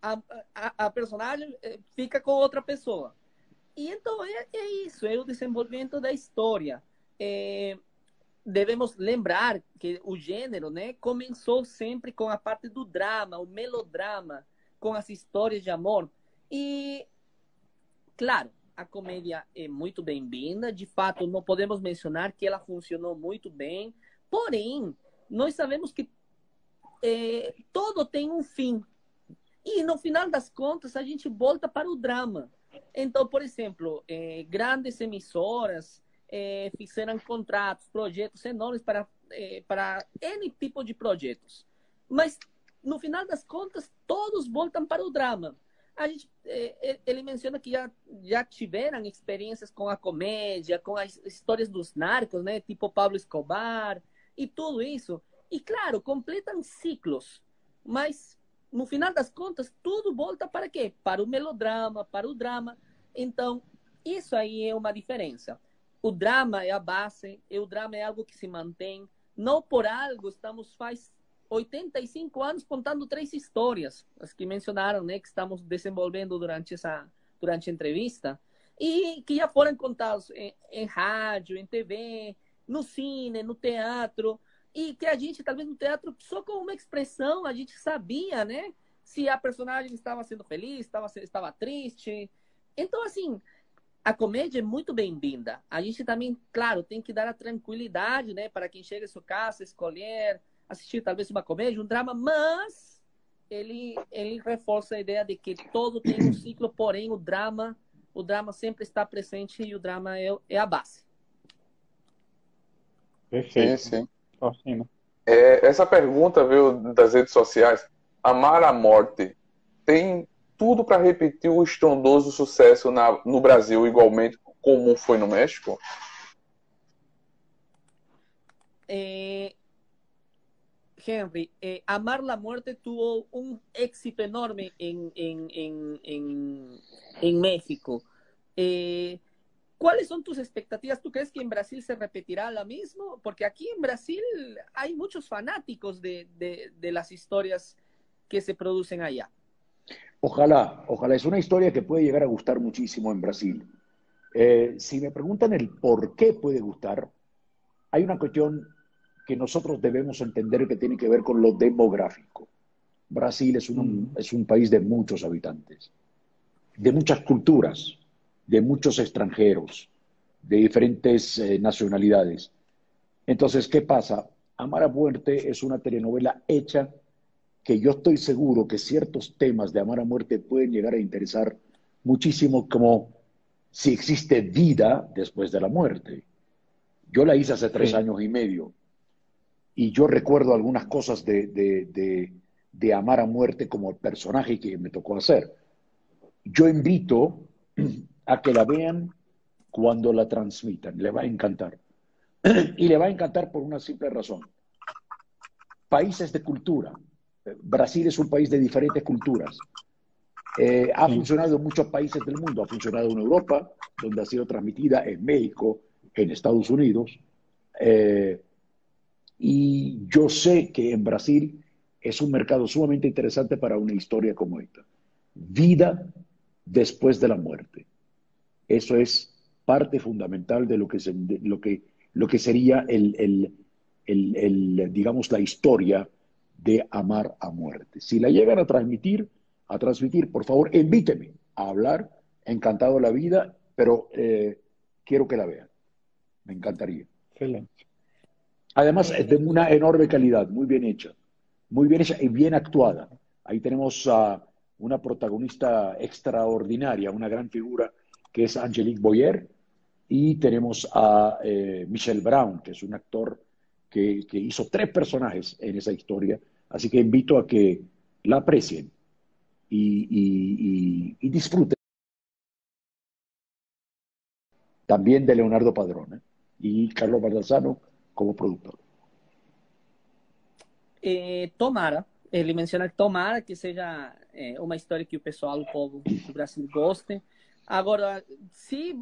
a, a, a personagem eh, fica com outra pessoa. E então é, é isso, é o desenvolvimento da história. É, devemos lembrar que o gênero né, começou sempre com a parte do drama, o melodrama, com as histórias de amor. E, claro, a comédia é muito bem-vinda. De fato, não podemos mencionar que ela funcionou muito bem. Porém, nós sabemos que é, todo tem um fim. E no final das contas, a gente volta para o drama. Então, por exemplo, é, grandes emissoras é, fizeram contratos, projetos enormes para, é, para N tipo de projetos. Mas, no final das contas, todos voltam para o drama a gente, é, é, ele menciona que já, já tiveram experiências com a comédia, com as histórias dos narcos, né? Tipo Pablo Escobar e tudo isso. E claro, completam ciclos. Mas no final das contas, tudo volta para quê? Para o melodrama, para o drama. Então, isso aí é uma diferença. O drama é a base, e o drama é algo que se mantém. Não por algo estamos faz 85 anos contando três histórias, as que mencionaram, né, que estamos desenvolvendo durante essa durante a entrevista, e que já foram contados em, em rádio, em TV, no cine, no teatro, e que a gente, talvez no teatro, só com uma expressão, a gente sabia, né, se a personagem estava sendo feliz, estava, estava triste. Então, assim, a comédia é muito bem-vinda. A gente também, claro, tem que dar a tranquilidade, né, para quem chega em sua casa, escolher assistir talvez uma comédia, um drama, mas ele, ele reforça a ideia de que todo tem um ciclo, porém o drama, o drama sempre está presente e o drama é, é a base. Perfeito. Sim, sim. É, essa pergunta veio das redes sociais. Amar a morte tem tudo para repetir o estrondoso sucesso na, no Brasil igualmente, como foi no México? Eh, Henry, eh, Amar la Muerte tuvo un éxito enorme en, en, en, en, México. Eh, ¿Cuáles son tus expectativas? ¿Tú crees que en Brasil se repetirá lo mismo? Porque aquí en Brasil hay muchos fanáticos de, de, de las historias que se producen allá. Ojalá, ojalá. Es una historia que puede llegar a gustar muchísimo en Brasil. Eh, si me preguntan el por qué puede gustar, hay una cuestión que nosotros debemos entender que tiene que ver con lo demográfico. Brasil es un, es un país de muchos habitantes, de muchas culturas, de muchos extranjeros, de diferentes eh, nacionalidades. Entonces, ¿qué pasa? Amar a Muerte es una telenovela hecha que yo estoy seguro que ciertos temas de Amar a Muerte pueden llegar a interesar muchísimo, como si existe vida después de la muerte. Yo la hice hace tres sí. años y medio y yo recuerdo algunas cosas de, de, de, de, Amar a Muerte como el personaje que me tocó hacer. Yo invito a que la vean cuando la transmitan, le va a encantar. Y le va a encantar por una simple razón. Países de cultura. Brasil es un país de diferentes culturas. Eh, ha funcionado en muchos países del mundo. Ha funcionado en Europa, donde ha sido transmitida en México, en Estados Unidos. Eh, y yo sé que en Brasil es un mercado sumamente interesante para una historia como esta. Vida después de la muerte. Eso es parte fundamental de lo que, lo que, lo que sería el, el, el, el, digamos, la historia de amar a muerte. Si la llegan a transmitir, a transmitir, por favor, invíteme a hablar. Encantado la vida, pero eh, quiero que la vean. Me encantaría. Excelente. Además, es de una enorme calidad, muy bien hecha, muy bien hecha y bien actuada. Ahí tenemos a una protagonista extraordinaria, una gran figura, que es Angelique Boyer, y tenemos a eh, Michelle Brown, que es un actor que, que, hizo tres personajes en esa historia. Así que invito a que la aprecien y, y, y, y disfruten. También de Leonardo Padrón ¿eh? y Carlos Baldassano como productor. Eh, tomara, ele menciona que tomara que seja é, uma história que o pessoal, o povo do Brasil goste. Agora, se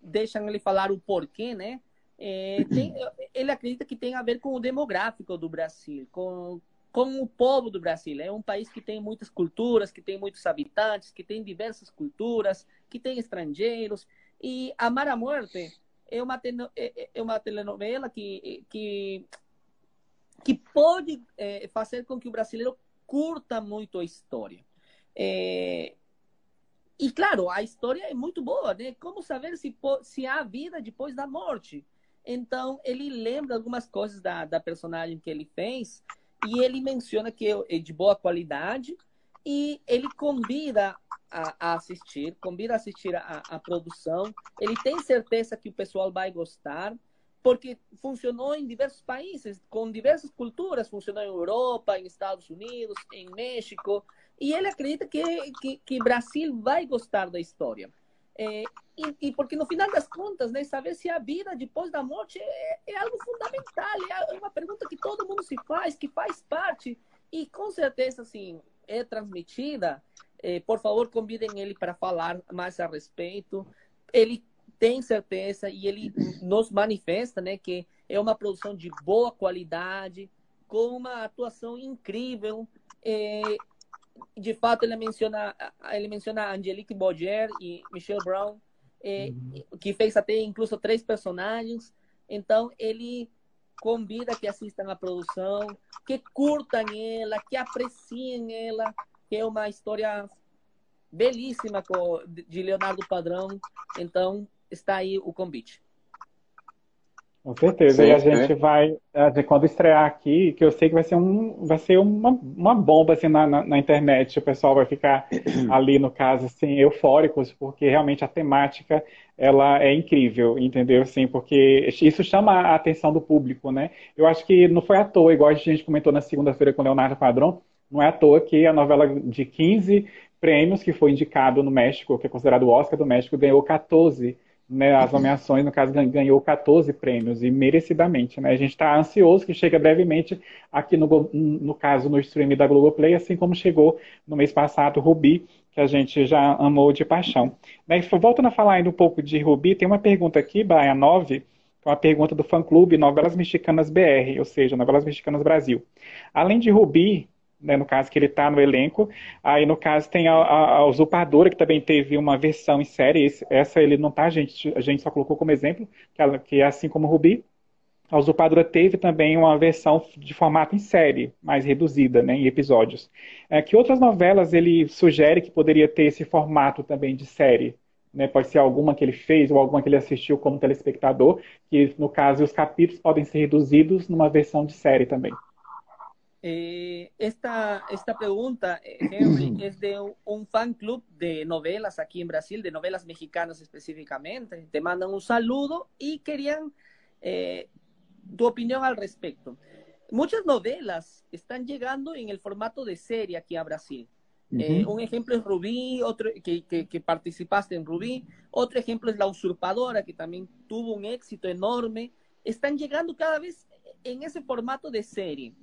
deixam ele falar o porquê, né? É, tem, ele acredita que tem a ver com o demográfico do Brasil, com, com o povo do Brasil. É um país que tem muitas culturas, que tem muitos habitantes, que tem diversas culturas, que tem estrangeiros. E Amar a Morte é uma, é uma telenovela que, que, que pode é, fazer com que o brasileiro curta muito a história. É, e claro, a história é muito boa, né? Como saber se, se há vida depois da morte? Então, ele lembra algumas coisas da, da personagem que ele fez e ele menciona que é de boa qualidade e ele convida a, a assistir, convida a assistir a, a, produção. Ele tem certeza que o pessoal vai gostar, porque funcionou em diversos países, com diversas culturas. Funcionou em Europa, em Estados Unidos, em México. E ele acredita que, que, que Brasil vai gostar da história. É, e, e, porque no final das contas, né, saber se a vida depois da morte é, é algo fundamental, é uma pergunta que todo mundo se faz, que faz parte. E com certeza, assim, é transmitida, eh, por favor, convidem ele para falar mais a respeito. Ele tem certeza e ele nos manifesta né, que é uma produção de boa qualidade, com uma atuação incrível. Eh, de fato, ele menciona, ele menciona Angelique Boyer e Michelle Brown, eh, uhum. que fez até incluso três personagens. Então, ele convida que assistam a produção, que curtam ela, que apreciem ela, que é uma história belíssima de Leonardo Padrão. Então, está aí o convite. Com certeza. Sim, e a gente vai, quando estrear aqui, que eu sei que vai ser, um, vai ser uma, uma bomba assim, na, na, na internet. O pessoal vai ficar ali, no caso, assim, eufóricos, porque realmente a temática ela é incrível, entendeu? Assim, porque isso chama a atenção do público, né? Eu acho que não foi à toa, igual a gente comentou na segunda-feira com o Leonardo Padrão, não é à toa que a novela de 15 prêmios que foi indicado no México, que é considerado o Oscar do México, ganhou 14 né, as nomeações, no caso, ganhou 14 prêmios, e merecidamente. Né? A gente está ansioso que chegue brevemente aqui, no, no caso, no stream da Globoplay, assim como chegou no mês passado Rubi, que a gente já amou de paixão. Né? Voltando a falar ainda um pouco de Rubi, tem uma pergunta aqui, Baia 9, é uma pergunta do fã-clube Novelas Mexicanas BR, ou seja, Novelas Mexicanas Brasil. Além de Rubi, né, no caso que ele está no elenco. Aí, no caso, tem a, a, a, Usurpadora, que também teve uma versão em série. Esse, essa ele não tá, a gente, a gente só colocou como exemplo, que, ela, que é assim como Rubi. A Usurpadora teve também uma versão de formato em série, mais reduzida, né, em episódios. É, que outras novelas ele sugere que poderia ter esse formato também de série? Né, pode ser alguma que ele fez ou alguma que ele assistiu como telespectador, que no caso os capítulos podem ser reduzidos numa versão de série também. Eh, esta, esta pregunta, eh, Henry, es de un, fan club de novelas aquí en Brasil, de novelas mexicanas específicamente. Te mandan un saludo y querían eh, tu opinión al respecto. Muchas novelas están llegando en el formato de serie aquí a Brasil. un ejemplo es Rubí, otro que, que, que, participaste en Rubí, otro ejemplo es La Usurpadora, que también tuvo un éxito enorme. Están llegando cada vez en ese formato de serie.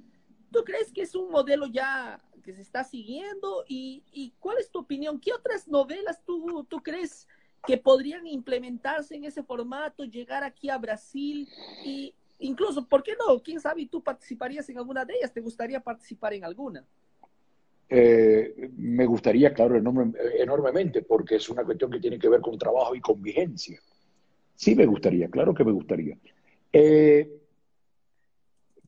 ¿Tú crees que es un modelo ya que se está siguiendo? ¿Y, cuál es tu opinión? ¿Qué otras novelas tú, tú crees que podrían implementarse en ese formato, llegar aquí a Brasil y incluso, ¿por qué no? ¿Quién sabe? ¿Tú participarías en alguna de ellas? ¿Te gustaría participar en alguna? Eh, me gustaría, claro, enorme, enormemente, porque es una cuestión que tiene que ver con trabajo y con vigencia. Sí me gustaría, claro que me gustaría. Eh,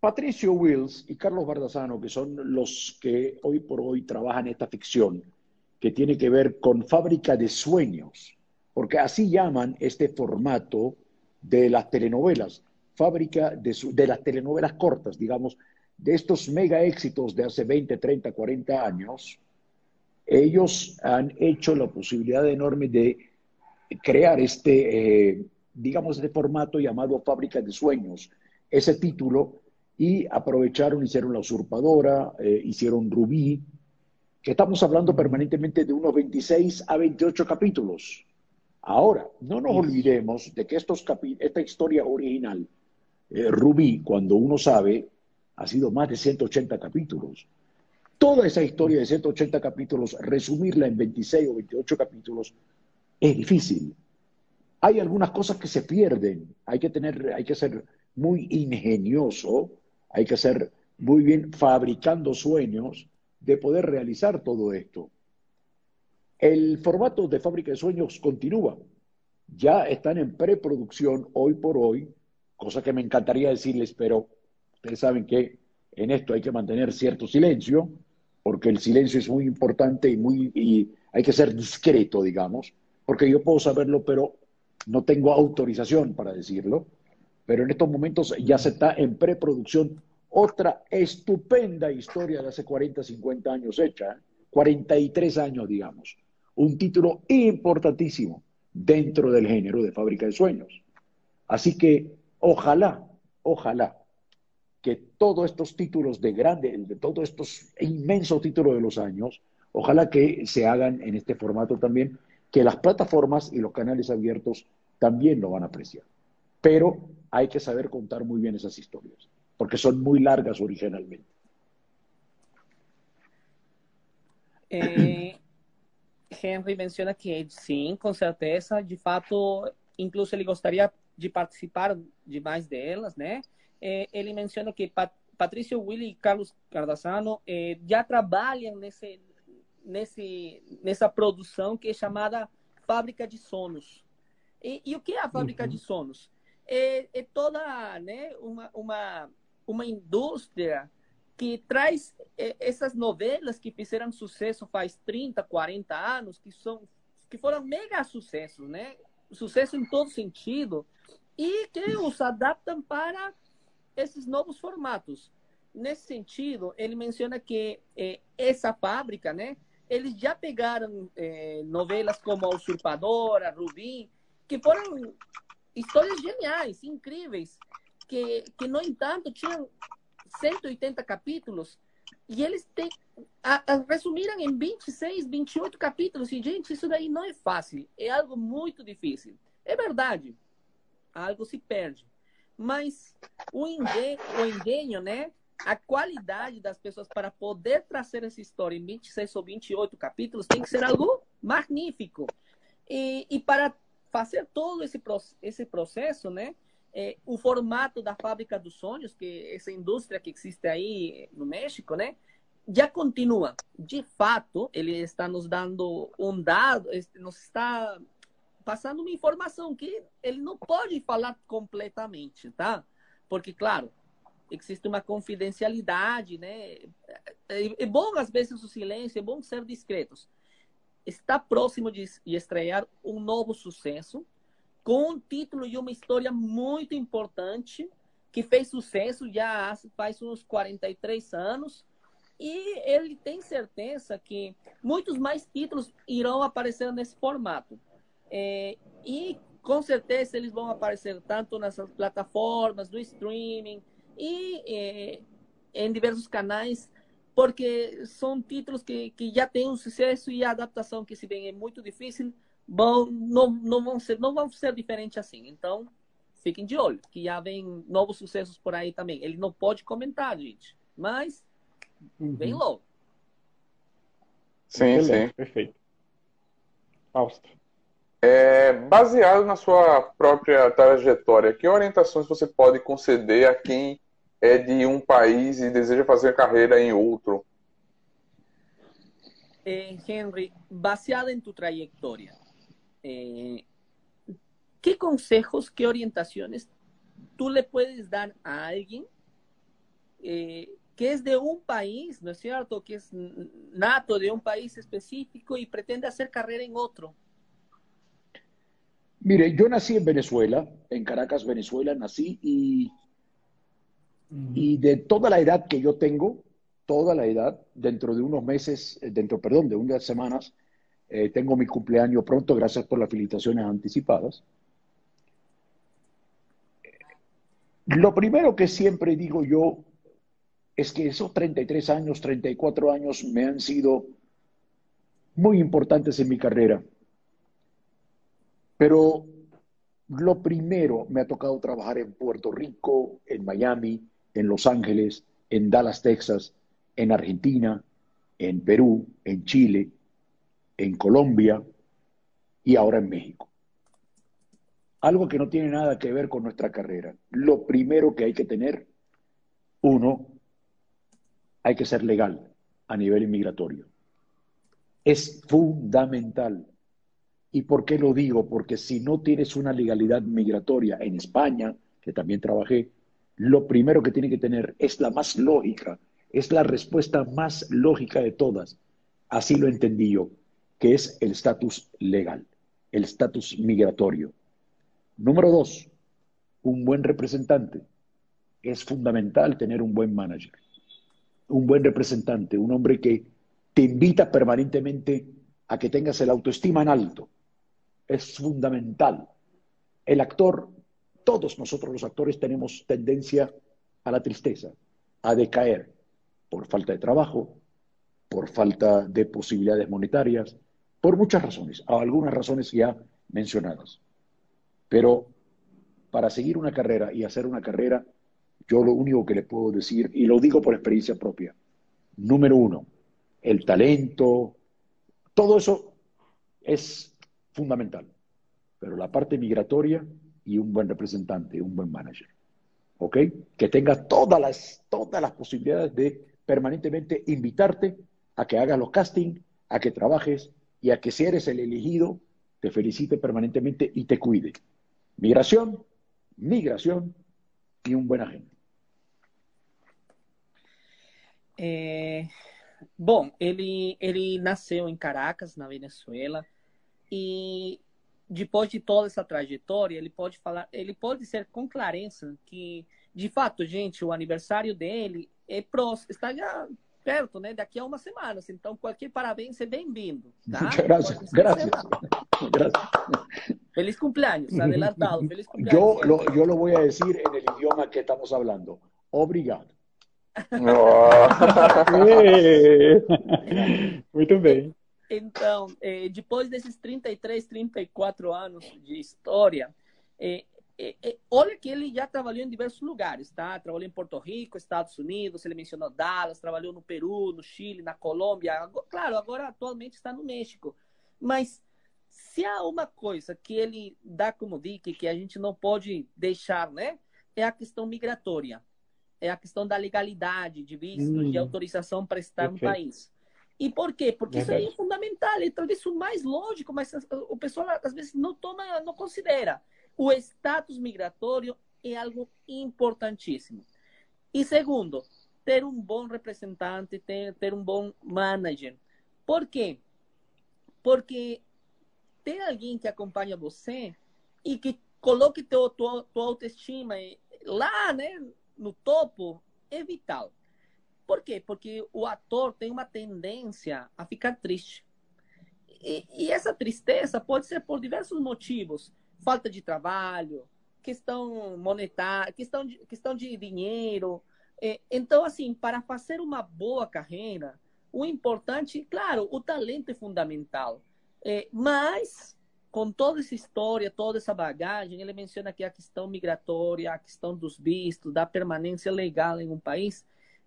Patricio Wills y Carlos Bardazano, que son los que hoy por hoy trabajan esta ficción, que tiene que ver con fábrica de sueños, porque así llaman este formato de las telenovelas, fábrica de, las telenovelas cortas, digamos, de estos mega éxitos de hace 20, 30, 40 años, ellos han hecho la posibilidad enorme de crear este, eh, digamos, este formato llamado Fábrica de Sueños. Ese título y aprovecharon, hicieron la usurpadora, eh, hicieron Rubí, que estamos hablando permanentemente de unos 26 a 28 capítulos. Ahora, no nos olvidemos de que estos esta historia original, eh, Rubí, cuando uno sabe, ha sido más de 180 capítulos. Toda esa historia de 180 capítulos, resumirla en 26 o 28 capítulos, es difícil. Hay algunas cosas que se pierden, hay que, tener, hay que ser muy ingenioso hay que ser muy bien fabricando sueños de poder realizar todo esto. El formato de fábrica de sueños continúa. Ya están en preproducción hoy por hoy, cosa que me encantaría decirles, pero ustedes saben que en esto hay que mantener cierto silencio, porque el silencio es muy importante y, muy, y hay que ser discreto, digamos, porque yo puedo saberlo, pero no tengo autorización para decirlo pero en estos momentos ya se está en preproducción otra estupenda historia de hace 40, 50 años hecha, 43 años, digamos. Un título importantísimo dentro del género de Fábrica de Sueños. Así que ojalá, ojalá que todos estos títulos de grande, de todos estos inmensos títulos de los años, ojalá que se hagan en este formato también, que las plataformas y los canales abiertos también lo van a apreciar. Pero hay que saber contar muy bien esas historias, porque son muy largas originalmente. Eh, Henry menciona que sim, com certeza, de fato, incluso ele gostaria de participar de mais delas, né? Eh, ele menciona que Pat Patrício Willi e Carlos Cardassano eh, já trabalham nesse, nesse, nessa produção que é chamada Fábrica de Sonos. E, e o que é a Fábrica uhum. de Sonos? É, é toda né, uma, uma, uma indústria que traz é, essas novelas que fizeram sucesso faz 30, 40 anos, que são que foram mega sucessos, né? Sucesso em todo sentido e que os adaptam para esses novos formatos. Nesse sentido, ele menciona que é, essa fábrica, né? Eles já pegaram é, novelas como A Usurpadora, Rubim, que foram histórias geniais, incríveis, que, que no entanto tinham 180 capítulos e eles têm, a, a, resumiram em 26, 28 capítulos. E, gente, isso daí não é fácil, é algo muito difícil. É verdade, algo se perde. Mas o engenho, o engenho, né? A qualidade das pessoas para poder trazer essa história em 26 ou 28 capítulos tem que ser algo magnífico. E, e para fazer todo esse, esse processo, né? É, o formato da fábrica dos sonhos, que essa indústria que existe aí no México, né? Já continua. De fato, ele está nos dando um dado, nos está passando uma informação que ele não pode falar completamente, tá? Porque, claro, existe uma confidencialidade, né? É, é bom, às vezes, o silêncio, é bom ser discretos. Está próximo de estrear um novo sucesso, com um título e uma história muito importante, que fez sucesso já faz uns 43 anos, e ele tem certeza que muitos mais títulos irão aparecer nesse formato. É, e com certeza eles vão aparecer tanto nas plataformas do streaming e é, em diversos canais, porque são títulos que, que já têm um sucesso e a adaptação que se bem é muito difícil, vão, não, não vão ser não vão ser diferentes assim. Então, fiquem de olho, que já vem novos sucessos por aí também. Ele não pode comentar, gente, mas uhum. vem logo. Sim, Beleza, sim. Perfeito. Fausto. É, baseado na sua própria trajetória, que orientações você pode conceder a quem é de um país e deseja fazer carreira em outro? Eh, Henry, baseado em tu trajetória, eh, ¿qué consejos, qué orientaciones tú le puedes dar a alguien eh, que es de un país, ¿no es cierto? Que es nato de un país específico y pretende hacer carrera en otro. Mire, yo nací en Venezuela, en Caracas, Venezuela, nací y, y de toda la edad que yo tengo, toda la edad, dentro de unos meses, eh, dentro, perdón, de unas semanas, eh, tengo mi cumpleaños pronto, gracias por las felicitaciones anticipadas. Lo primero que siempre digo yo es que esos 33 años, 34 años me han sido muy importantes en mi carrera. Pero lo primero me ha tocado trabajar en Puerto Rico, en Miami, en Los Ángeles, en Dallas, Texas, en Argentina, en Perú, en Chile, en Colombia y ahora en México. Algo que no tiene nada que ver con nuestra carrera. Lo primero que hay que tener, uno, hay que ser legal a nivel inmigratorio. Es fundamental ¿Y por qué lo digo? Porque si no tienes una legalidad migratoria en España, que también trabajé, lo primero que tiene que tener es la más lógica, es la respuesta más lógica de todas. Así lo entendí yo, que es el estatus legal, el estatus migratorio. Número dos, un buen representante. Es fundamental tener un buen manager, un buen representante, un hombre que te invita permanentemente a que tengas el autoestima en alto, es fundamental. El actor, todos nosotros los actores tenemos tendencia a la tristeza, a decaer por falta de trabajo, por falta de posibilidades monetarias, por muchas razones, algunas razones ya mencionadas. Pero para seguir una carrera y hacer una carrera, yo lo único que le puedo decir, y lo digo por experiencia propia, número uno, el talento, todo eso es fundamental. Pero la parte migratoria y un buen representante, un buen manager. ¿Ok? Que tenga todas las, todas las posibilidades de permanentemente invitarte a que hagas los castings, a que trabajes y a que si eres el elegido, te felicite permanentemente y te cuide. Migración, migración y un buen agente. Eh, bom, ele, ele nasceu em Caracas, na Venezuela. E depois de toda essa trajetória, ele pode falar, ele pode ser com clareza que, de fato, gente, o aniversário dele é próximo, está já perto, né? Daqui a uma semana. Então, qualquer parabéns é bem-vindo. Tá? Gracias, gracias. Feliz cumpleaños, adelantado. Feliz cumpleaños. Yo lo, yo lo voy a decir en el idioma que estamos hablando. Obrigado. Oh. Muito bem. Então, é, depois desses 33, 34 anos de história, é, é, é, olha que ele já trabalhou em diversos lugares, tá? Trabalhou em Porto Rico, Estados Unidos, ele mencionou Dallas, trabalhou no Peru, no Chile, na Colômbia. Claro, agora atualmente está no México. Mas se há uma coisa que ele dá como dica que a gente não pode deixar, né? É a questão migratória. É a questão da legalidade de visto, hum, de autorização para estar no país. E por quê? Porque Verdade. isso aí é fundamental, é talvez o mais lógico, mas o pessoal às vezes não toma, não considera. O status migratório é algo importantíssimo. E segundo, ter um bom representante, ter, ter um bom manager. Por quê? Porque ter alguém que acompanha você e que coloque teu, tua, tua autoestima lá, né, no topo, é vital. Por quê? Porque o ator tem uma tendência a ficar triste. E, e essa tristeza pode ser por diversos motivos falta de trabalho, questão monetária, questão de, questão de dinheiro. É, então, assim, para fazer uma boa carreira, o importante, claro, o talento é fundamental. É, mas, com toda essa história, toda essa bagagem, ele menciona aqui a questão migratória, a questão dos vistos, da permanência legal em um país,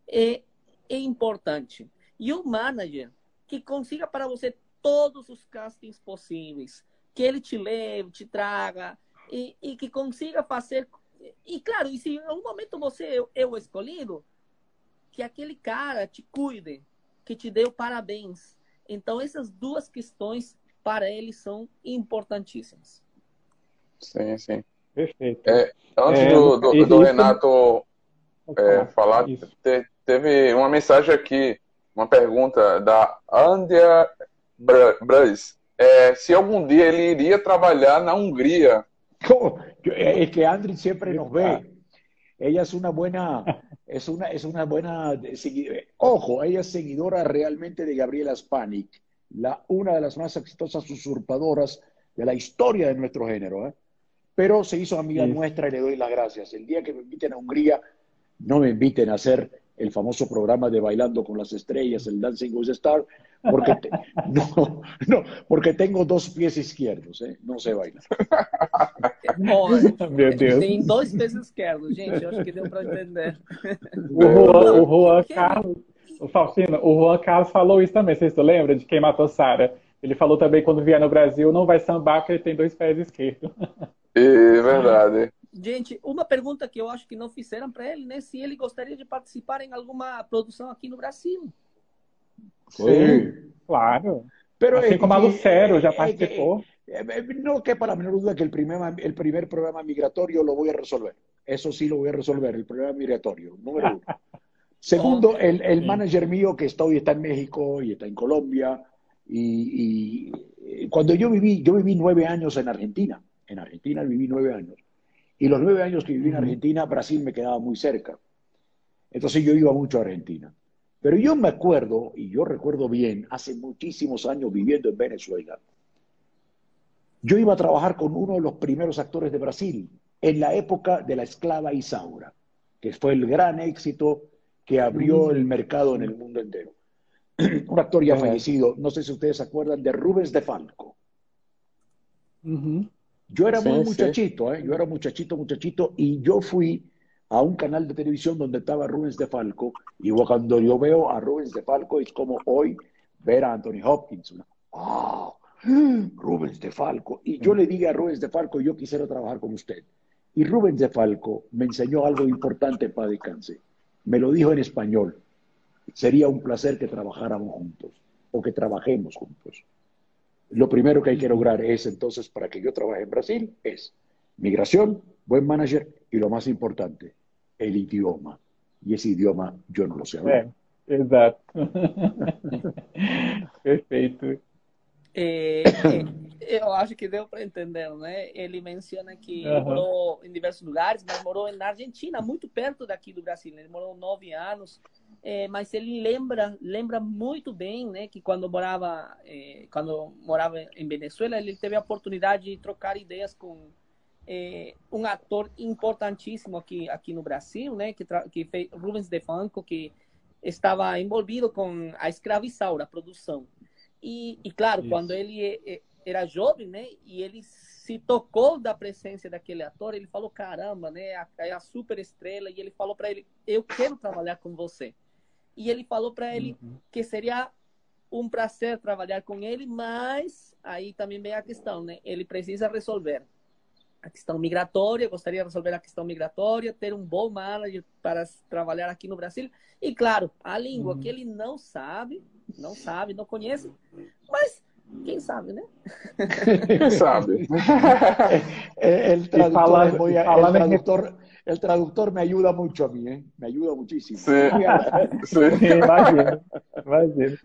é, é importante. E o manager que consiga para você todos os castings possíveis, que ele te leve, te traga e, e que consiga fazer. E claro, e se em algum momento você é o escolhido, que aquele cara te cuide, que te dê o parabéns. Então, essas duas questões para ele são importantíssimas. Sim, sim. Perfeito. É, antes é, do, do, do Renato é, falar, te, teve uma mensagem aqui, uma pergunta da Andia Braz é, se algum dia ele iria trabalhar na Hungria. Es que Andri siempre nos ve. Ella es una buena, es una, es una buena, ojo, ella es seguidora realmente de Gabriela Spanik, la, una de las más exitosas usurpadoras de la historia de nuestro género. ¿eh? Pero se hizo amiga sí. nuestra y le doy las gracias. El día que me inviten a Hungría, no me inviten a hacer el famoso programa de Bailando con las Estrellas, el Dancing with the Stars, porque, te, no, no, porque tengo dos pies izquierdos, ¿eh? no sé bailar. Meu Deus. Tem dois pés esquerdos, gente, acho que deu para entender. O Juan, o Juan Carlos, o Falsino, o Juan Carlos falou isso também, vocês se lembram de quem matou Sara? Ele falou também quando vier no Brasil, não vai sambar porque ele tem dois pés esquerdos. É verdade. Gente, uma pergunta que eu acho que não fizeram para ele, né? Se ele gostaria de participar em alguma produção aqui no Brasil. Sim, claro. Pero Así como a Lucero ya participó. no quepa la menor duda que el primer, el primer problema migratorio lo voy a resolver. Eso sí lo voy a resolver, el problema migratorio, número uno. Segundo, el, el manager mío que está hoy está en México y está en Colombia. Y, y, cuando yo viví, yo viví nueve años en Argentina. En Argentina viví nueve años. Y los nueve años que viví en Argentina, Brasil me quedaba muy cerca. Entonces yo iba mucho a Argentina. Pero yo me acuerdo, y yo recuerdo bien, hace muchísimos años viviendo en Venezuela, yo iba a trabajar con uno de los primeros actores de Brasil, en la época de la esclava Isaura, que fue el gran éxito que abrió el mercado en el mundo entero. Un actor ya fallecido, no sé si ustedes se acuerdan de Rubens de Falco. Yo era muy muchachito, ¿eh? yo era muchachito, muchachito, y yo fui a un canal de televisión donde estaba Rubens de Falco, y cuando yo veo a Rubens de Falco es como hoy ver a Anthony Hopkins. ¡Oh! Rubens de Falco. Y yo le dije a Rubens de Falco, yo quisiera trabajar con usted. Y Rubens de Falco me enseñó algo importante para descansar. Me lo dijo en español. Sería un placer que trabajáramos juntos o que trabajemos juntos. Lo primero que hay que lograr es entonces, para que yo trabaje en Brasil, es migración, buen manager y lo más importante, el idioma. Y ese idioma yo no lo sé hablar. É, exato. Perfeito. É, é, eu acho que deu para entender, né? Ele menciona que uhum. morou em diversos lugares, mas morou na Argentina, muito perto daqui do Brasil. Ele morou nove anos, é, mas ele lembra, lembra muito bem, né? Que quando morava, é, quando morava em Venezuela, ele teve a oportunidade de trocar ideias com é, um ator importantíssimo aqui aqui no Brasil, né, que que fez Rubens de Franco, que estava envolvido com a escravizaura, a produção. E, e claro, Isso. quando ele era jovem, né? E ele se tocou da presença daquele ator, ele falou, caramba, né? É a super estrela. E ele falou para ele, eu quero trabalhar com você. E ele falou para ele uhum. que seria um prazer trabalhar com ele, mas aí também vem a questão, né? Ele precisa resolver a questão migratória, gostaria de resolver a questão migratória, ter um bom manager para trabalhar aqui no Brasil. E, claro, a língua uhum. que ele não sabe, não sabe, não conhece, mas quem sabe, né? Quem sabe. el traductor, falando, muy, el traductor, el traductor me ayuda mucho a mí, ¿eh? me ayuda muchísimo. Sim, Sim imagino. imagino.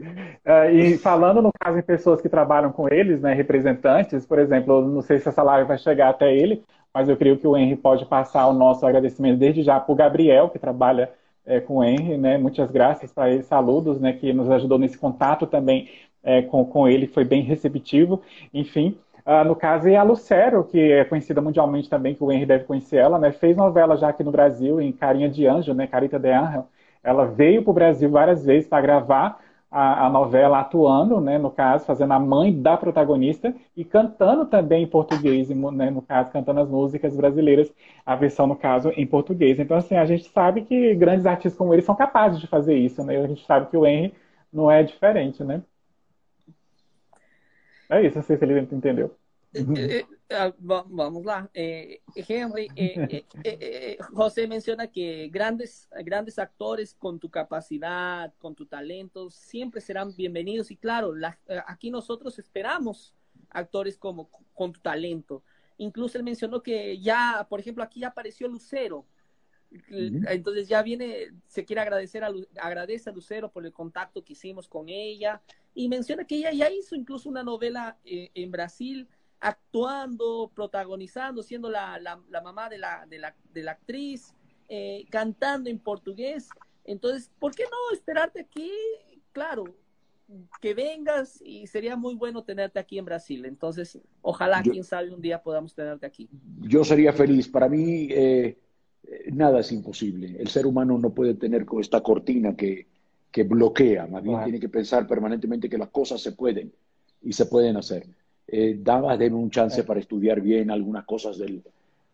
Uh, e falando, no caso, em pessoas que trabalham com eles, né, representantes, por exemplo, não sei se essa live vai chegar até ele, mas eu creio que o Henry pode passar o nosso agradecimento desde já para o Gabriel, que trabalha é, com o Henry, né? Muitas graças para ele, saludos, né? Que nos ajudou nesse contato também é, com, com ele, foi bem receptivo. Enfim, uh, no caso, e a Lucero, que é conhecida mundialmente também, que o Henry deve conhecer ela, né? Fez novela já aqui no Brasil, em Carinha de Anjo, né? Carita de Angel. Ela veio para o Brasil várias vezes para gravar a, a, novela atuando, né, no caso, fazendo a mãe da protagonista e cantando também em português, né, no caso, cantando as músicas brasileiras, a versão, no caso, em português. Então, assim, a gente sabe que grandes artistas como ele são capazes de fazer isso, né? A gente sabe que o Henry não é diferente, né? Isso, não sei se. Eh, eh, vamos lá. Eh, Henry, José menciona que grandes, grandes actores con tu capacidad, con tu talento, siempre serán bienvenidos. Y claro, aquí nosotros esperamos actores como con tu talento. Incluso él mencionó que ya, por ejemplo, aquí ya apareció Lucero. Entonces ya viene, se quiere agradecer a, agradece a Lucero por el contacto que hicimos con ella y menciona que ella ya hizo incluso una novela en Brasil actuando, protagonizando, siendo la, la, mamá de la, de la, de la actriz, eh, cantando en portugués. Entonces, ¿por qué no esperarte aquí? Claro, que vengas y sería muy bueno tenerte aquí en Brasil. Entonces, ojalá, quién sabe, un día podamos tenerte aquí. Yo sería feliz. Para mí, eh, nada es imposible. El ser humano no puede tener con esta cortina que, que bloquea. Más bien tiene que pensar permanentemente que las cosas se pueden y se pueden hacer eh, daba de un chance para estudiar bien algunas cosas del,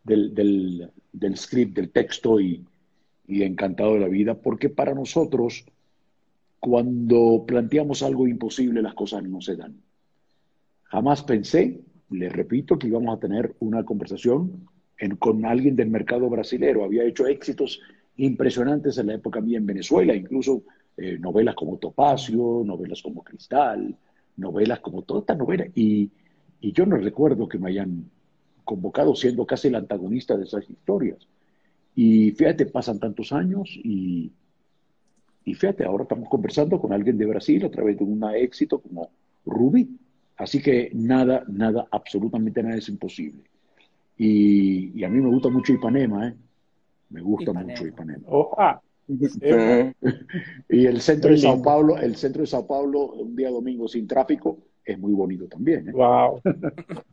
del, del, del script, del texto y, y, encantado de la vida, porque para nosotros, cuando planteamos algo imposible, las cosas no se dan. Jamás pensé, les repito, que íbamos a tener una conversación en, con alguien del mercado brasilero. Había hecho éxitos impresionantes en la época mía en Venezuela, incluso eh, novelas como Topacio, novelas como Cristal, novelas como toda esta novela. Y, y yo no recuerdo que me hayan convocado siendo casi el antagonista de esas historias. Y fíjate, pasan tantos años y, y fíjate, ahora estamos conversando con alguien de Brasil a través de un éxito como Ruby. Así que nada, nada, absolutamente nada es imposible. Y, y a mí me gusta mucho Ipanema, ¿eh? Me gusta mucho Ipanema. Opa. y el centro de Sao Paulo, el centro de Sao Paulo, un día domingo sin tráfico, es muy bonito también. ¿eh? Uau!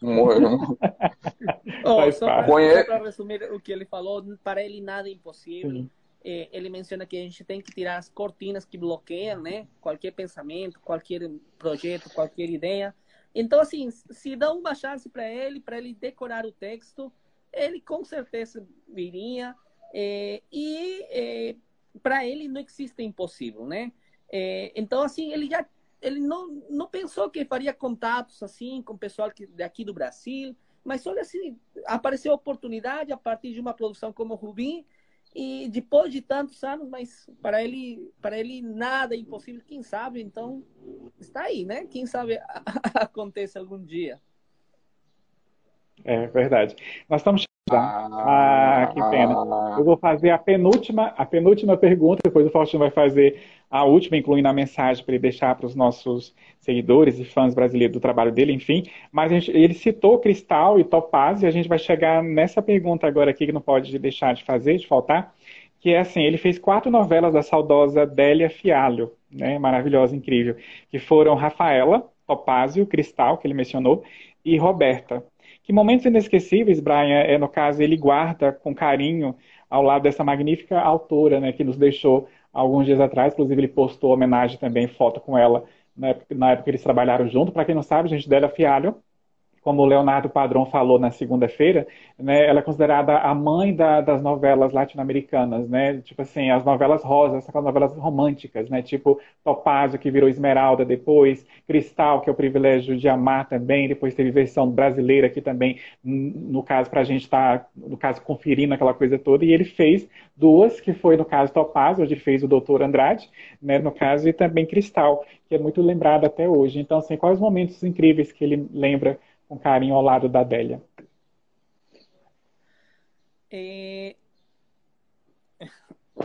Bueno. oh, só para resumir o que ele falou, para ele nada é impossível. É, ele menciona que a gente tem que tirar as cortinas que bloqueiam, né? Qualquer pensamento, qualquer projeto, qualquer ideia. Então, assim, se dá uma chance para ele, para ele decorar o texto, ele com certeza viria. É, e é, para ele não existe impossível, né? É, então, assim, ele já ele não, não pensou que faria contatos assim com o pessoal que, daqui do Brasil, mas olha assim, apareceu a oportunidade a partir de uma produção como Rubim e depois de tantos anos, mas para ele, para ele nada é impossível, quem sabe, então está aí, né? Quem sabe aconteça algum dia. É verdade. Nós estamos ah, que pena. Eu vou fazer a penúltima, a penúltima pergunta, depois o Faustino vai fazer a última, incluindo a mensagem para ele deixar para os nossos seguidores e fãs brasileiros do trabalho dele, enfim. Mas gente, ele citou Cristal e Topaz, e a gente vai chegar nessa pergunta agora aqui que não pode deixar de fazer, de faltar, que é assim, ele fez quatro novelas da saudosa Délia Fialho, né, maravilhosa, incrível, que foram Rafaela, Topázio, Cristal, que ele mencionou, e Roberta. Que momentos inesquecíveis, Brian, é, no caso, ele guarda com carinho ao lado dessa magnífica autora, né, que nos deixou alguns dias atrás. Inclusive, ele postou homenagem também, foto com ela na época, na época eles trabalharam junto. Para quem não sabe, gente, Délia Fialho como o Leonardo Padrão falou na segunda-feira, né, ela é considerada a mãe da, das novelas latino-americanas, né? Tipo assim, as novelas rosas, aquelas novelas românticas, né? Tipo Topázio, que virou Esmeralda depois, Cristal, que é o privilégio de amar também, depois teve versão brasileira aqui também, no caso, para a gente estar, tá, no caso, conferindo aquela coisa toda, e ele fez duas, que foi no caso Topázio, onde fez o Doutor Andrade, né, no caso, e também Cristal, que é muito lembrado até hoje. Então, assim, quais os momentos incríveis que ele lembra com carinho ao lado da Adélia. Eh,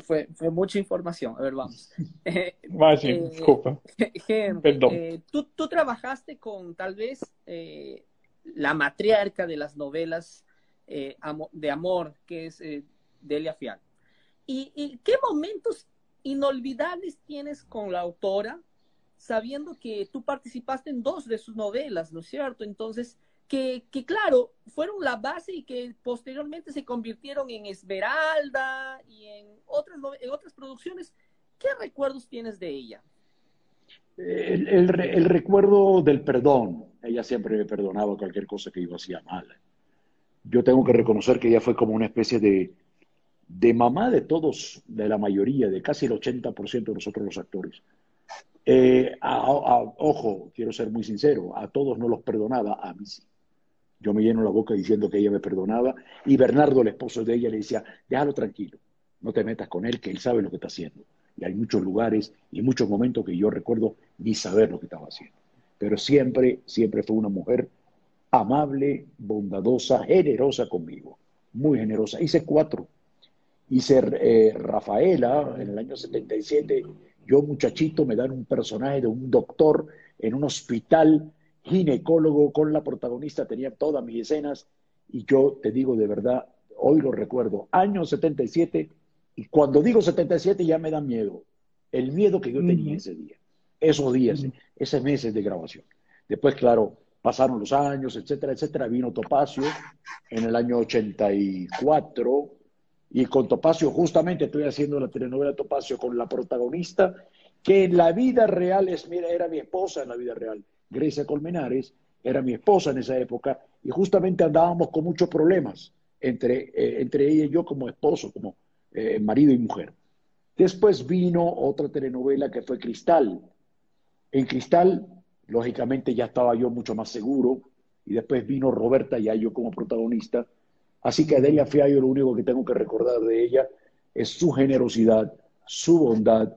fue, fue, mucha información. A ver, vamos. Imagina, eh, disculpa. Perdón. Eh, tú, tú, trabajaste con tal vez eh, la matriarca de las novelas eh, de amor, que es Delia Fial. ¿Y, ¿Y qué momentos inolvidables tienes con la autora sabiendo que tú participaste en dos de sus novelas, ¿no es cierto? Entonces, que, que, claro, fueron la base y que posteriormente se convirtieron en Esmeralda y en otras, en otras producciones. ¿Qué recuerdos tienes de ella? El, el, el, recuerdo del perdón. Ella siempre me perdonaba cualquier cosa que yo hacía mal. Yo tengo que reconocer que ella fue como una especie de, de mamá de todos, de la mayoría, de casi el 80% de nosotros los actores. Eh, a, ojo, quiero ser muy sincero, a todos no los perdonaba, a mí sí. Yo me lleno la boca diciendo que ella me perdonaba y Bernardo, el esposo de ella, le decía, déjalo tranquilo, no te metas con él, que él sabe lo que está haciendo. Y hay muchos lugares y muchos momentos que yo recuerdo ni saber lo que estaba haciendo. Pero siempre, siempre fue una mujer amable, bondadosa, generosa conmigo, muy generosa. Hice cuatro. Hice eh, Rafaela en el año 77 yo, muchachito, me dan un personaje de un doctor en un hospital ginecólogo con la protagonista, tenía todas mis escenas y yo te digo de verdad, hoy lo recuerdo, año 77 y cuando digo 77 ya me da miedo, el miedo que yo tenía ese día, esos días, esos meses de grabación. Después, claro, pasaron los años, etcétera, etcétera, vino Topacio en el año 84 y con Topacio, justamente estoy haciendo la telenovela Topacio con la protagonista, que en la vida real es, mira, era mi esposa en la vida real. Grecia Colmenares era mi esposa en esa época y justamente andábamos con muchos problemas entre, eh, entre ella y yo como esposo, como eh, marido y mujer. Después vino otra telenovela que fue Cristal. En Cristal, lógicamente, ya estaba yo mucho más seguro y después vino Roberta, ya yo como protagonista Así que Adelia Fiallo lo único que tengo que recordar de ella es su generosidad, su bondad,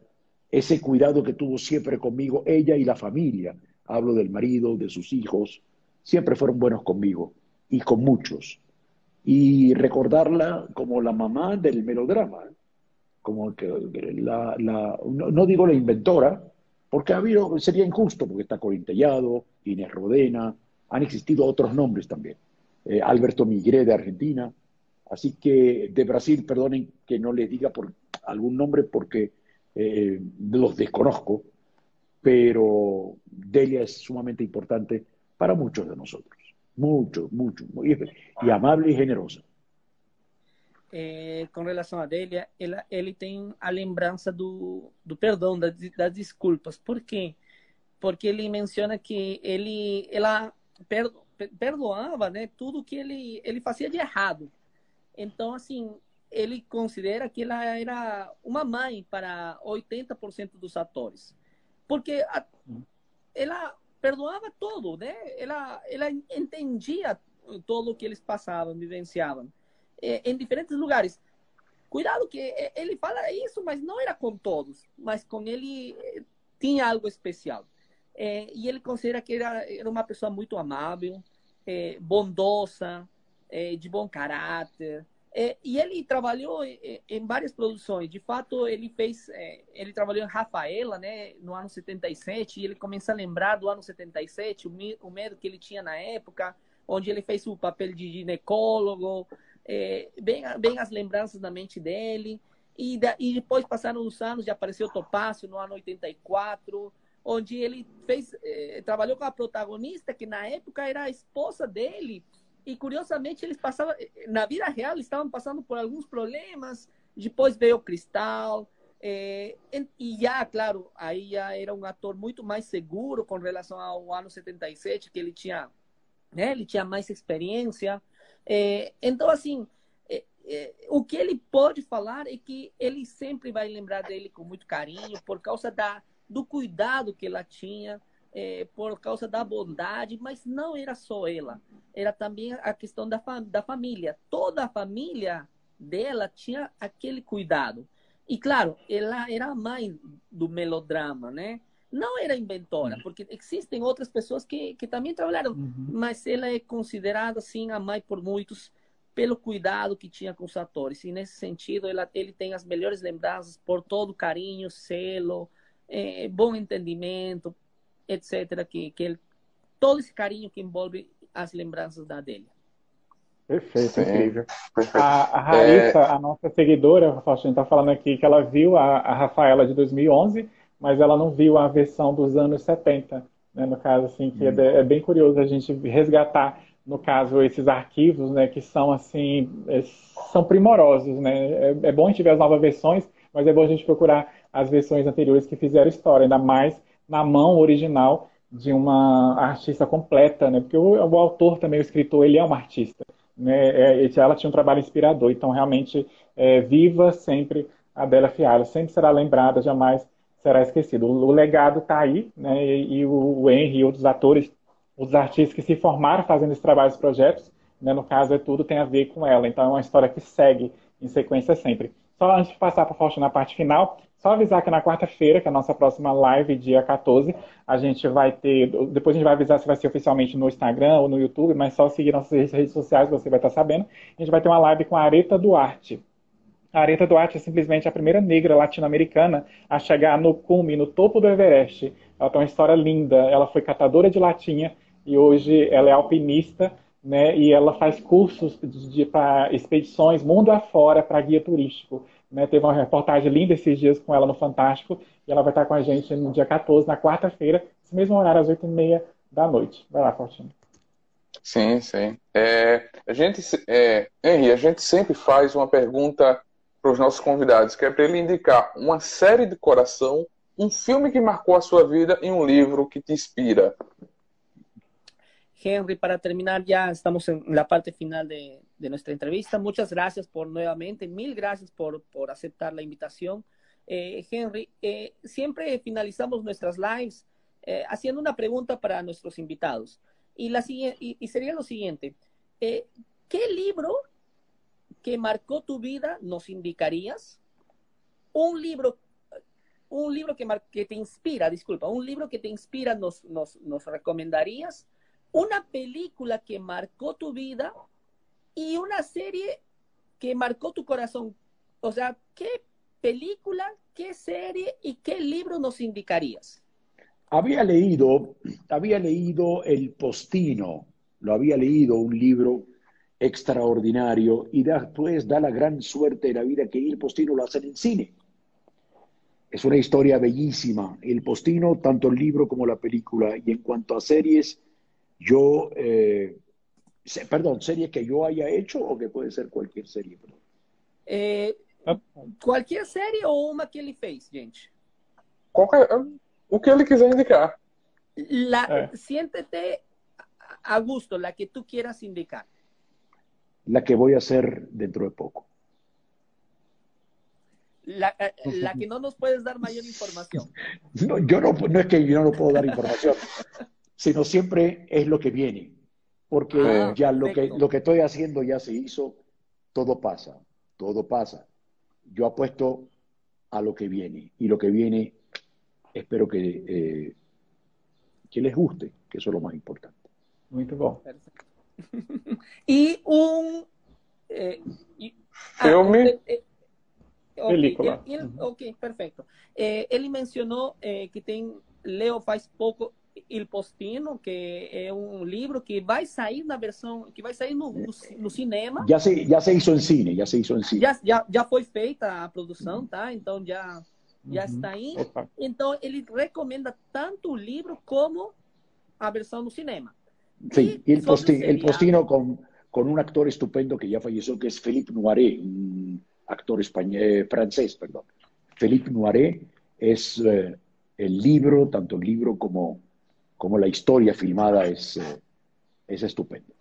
ese cuidado que tuvo siempre conmigo, ella y la familia. Hablo del marido, de sus hijos, siempre fueron buenos conmigo y con muchos. Y recordarla como la mamá del melodrama, como que la, no, digo la inventora, porque ha habido, sería injusto, porque está Corintellado, Inés Rodena, han existido otros nombres también. Eh, Alberto Migré de Argentina. Así que de Brasil, perdonen que no les diga por algún nombre porque eh, los desconozco, pero Delia es sumamente importante para muchos de nosotros. Mucho, mucho, muy, y amable y generosa. Eh, com relação a Delia, ele, ele tem a lembrança do, do perdão, das, das desculpas. Por quê? Porque ele menciona que ele, ela perdo, perdoava né, tudo que ele, ele fazia de errado. Então, assim, ele considera que ela era uma mãe para 80% dos atores. Porque a, ela perdoava tudo, né? Ela, ela entendia tudo o que eles passavam, vivenciavam. Em diferentes lugares. Cuidado que ele fala isso, mas não era com todos. Mas com ele eh, tinha algo especial. É, e ele considera que era, era uma pessoa muito amável, é, bondosa, é, de bom caráter. E ele trabalhou em várias produções. De fato, ele fez, ele trabalhou em Rafaela, né, no ano 77, e ele começa a lembrar do ano 77, o, o medo que ele tinha na época, onde ele fez o papel de ginecólogo, bem, bem as lembranças na mente dele. E, da, e depois passaram os anos, já apareceu Topácio no ano 84, onde ele fez, eh, trabalhou com a protagonista, que na época era a esposa dele, e curiosamente eles passavam, na vida real, estavam passando por alguns problemas, depois veio o Cristal, É, e já, claro, aí já era um ator muito mais seguro com relação ao ano 77, que ele tinha, né, ele tinha mais experiência. É, então, assim, é, é, o que ele pode falar é que ele sempre vai lembrar dele com muito carinho, por causa da, do cuidado que ela tinha, é, por causa da bondade, mas não era só ela, era também a questão da, da família. Toda a família dela tinha aquele cuidado. E claro, ela era a mãe do melodrama, né? Não era inventora, uhum. porque existem outras pessoas que, que também trabalharam, uhum. mas ela é considerada assim a mãe por muitos pelo cuidado que tinha com os atores. E nesse sentido, ela, ele tem as melhores lembranças por todo o carinho, selo, é, bom entendimento, etc. Que, que ele, todo esse carinho que envolve as lembranças da Adélia. Perfeito, Sim, incrível. Perfeito. A, a Raíssa, é... a nossa seguidora, a Faustina está falando aqui que ela viu a, a Rafaela de 2011, mas ela não viu a versão dos anos 70. Né, no caso, assim, que hum. é, é, bem curioso a gente resgatar, no caso, esses arquivos, né, que são, assim, é, são primorosos, né? É, é, bom a gente ver as novas versões, mas é bom a gente procurar as versões anteriores que fizeram história, ainda mais na mão original de uma artista completa, né? Porque o, o autor também, o escritor, ele é um artista né, é, ela tinha um trabalho inspirador. Então, realmente, é, viva sempre a Bela Fiara, sempre será lembrada, jamais será esquecida. O, o legado está aí, né, e, e o, o Henry e outros atores, os artistas que se formaram fazendo esse trabalho, projetos, né, no caso, é tudo tem a ver com ela. Então, é uma história que segue em sequência sempre. Só antes de passar para a na parte final, só avisar que na quarta-feira, que é a nossa próxima live, dia 14, a gente vai ter. Depois a gente vai avisar se vai ser oficialmente no Instagram ou no YouTube, mas só seguir nossas redes sociais você vai estar sabendo. A gente vai ter uma live com a Areta Duarte. A Areta Duarte é simplesmente a primeira negra latino-americana a chegar no cume, no topo do Everest. Ela tem uma história linda. Ela foi catadora de latinha e hoje ela é alpinista né, e ela faz cursos para expedições mundo afora para guia turístico. Né, teve uma reportagem linda esses dias com ela no Fantástico e ela vai estar com a gente no dia 14, na quarta-feira, esse mesmo horário, às 8h30 da noite. Vai lá, Faustino. Sim, sim. É, a gente, é, Henry, a gente sempre faz uma pergunta para os nossos convidados, que é para ele indicar uma série de coração, um filme que marcou a sua vida e um livro que te inspira. Henry, para terminar, ya estamos en la parte final de, nuestra entrevista. Muchas gracias por nuevamente, mil gracias por, aceptar la invitación. Eh, Henry, eh, siempre finalizamos nuestras lives eh, haciendo una pregunta para nuestros invitados. Y, la, y, y sería lo siguiente, ¿qué libro que marcó tu vida nos indicarías? Un libro un libro que, que te inspira, disculpa, un libro que te inspira nos, nos, nos recomendarías una película que marcó tu vida y una serie que marcó tu corazón. O sea, ¿qué película, qué serie y qué libro nos indicarías? Había leído, había leído El Postino, lo había leído, un libro extraordinario, y después da la gran suerte de la vida que El Postino lo hace en cine. Es una historia bellísima. El Postino, tanto el libro como la película. Y en cuanto a series, yo, eh, perdón, serie que yo haya hecho o que puede ser cualquier serie? Eh, qualquer série ou uma que ele fez, gente? Qualquer, o que ele quiser indicar. La, é. Siéntete a gusto, la que tú quieras indicar. La que voy a hacer dentro de poco. La, eh, la que no nos puedes dar mayor información. No, yo no, no es que yo no puedo dar información. sino siempre es lo que viene, porque ah, ya lo que, lo que estoy haciendo ya se hizo, todo pasa, todo pasa. Yo apuesto a lo que viene y lo que viene espero que, eh, que les guste, que eso es lo más importante. Muy bien. y un... Eh, Filme. Ah, eh, okay, Película. Ele, ok, perfeito. Eh, ele mencionou eh, que tem Leo faz pouco Il Postino, que é um livro que vai sair na versão, que vai sair no, no, no, cinema. Já se, já se hizo em cine, já se hizo em cine. Já, já, já foi feita a produção, tá? Então já, já uhum. está aí. Opa. Então ele recomenda tanto o livro como a versão no cinema. Sim, El Postino, El Postino com, com um actor estupendo que já faleceu, que é Philippe Noiret, um actor espanhol, francês, perdão. Felipe Noiré es eh, el libro, tanto el libro como, como la historia filmada es, eh, es estupendo.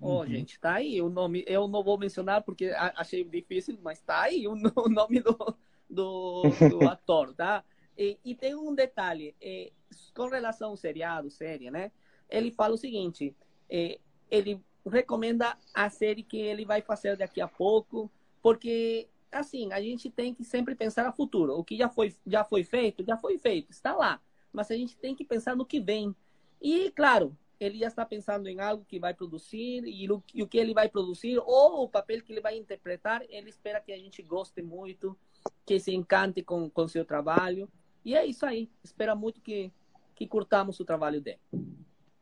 Oh, gente, tá aí o nome. Eu não vou mencionar porque achei difícil, mas tá aí o, nome do, do, do ator, tá? E, e, tem um detalhe, é, com relação ao seriado, série, né? Ele fala o seguinte, é, ele recomenda a série que ele vai fazer daqui a pouco, porque assim, a gente tem que sempre pensar no futuro. O que já foi, já foi feito, já foi feito, está lá. Mas a gente tem que pensar no que vem. E, claro, ele já está pensando em algo que vai produzir e o, e o que ele vai produzir ou o papel que ele vai interpretar, ele espera que a gente goste muito, que se encante com, com seu trabalho. E é isso aí. Espera muito que, que curtamos o trabalho dele.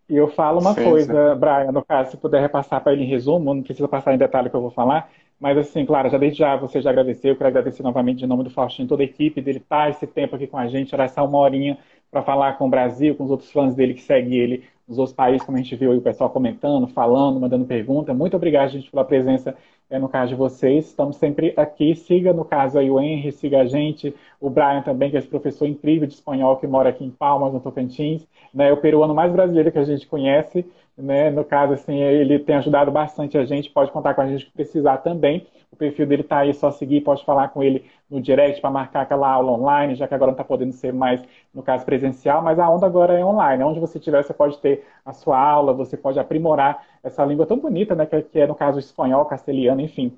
E eu falo uma sim, coisa, sim. Brian, no caso, se puder repassar para ele em resumo, não precisa passar em detalhe que eu vou falar, mas assim, claro, já desde já você já agradeceu, eu quero agradecer novamente de nome do Faustinho, toda a equipe dele estar tá esse tempo aqui com a gente, tirar essa uma horinha para falar com o Brasil, com os outros fãs dele que seguem ele nos outros países, como a gente viu aí o pessoal comentando, falando, mandando pergunta. Muito obrigado, gente, pela presença é, no caso de vocês. Estamos sempre aqui. Siga, no caso, aí o Henry, siga a gente. O Brian também, que é esse professor incrível de espanhol que mora aqui em Palmas, no Tocantins. Né, é o peruano mais brasileiro que a gente conhece. Né? No caso, assim, ele tem ajudado bastante a gente. Pode contar com a gente que precisar também. O perfil dele está aí, só seguir, pode falar com ele no direct para marcar aquela aula online, já que agora não está podendo ser mais, no caso, presencial, mas a onda agora é online. Onde você estiver, você pode ter a sua aula, você pode aprimorar essa língua tão bonita, né, que é, no caso, espanhol, castelhano, enfim,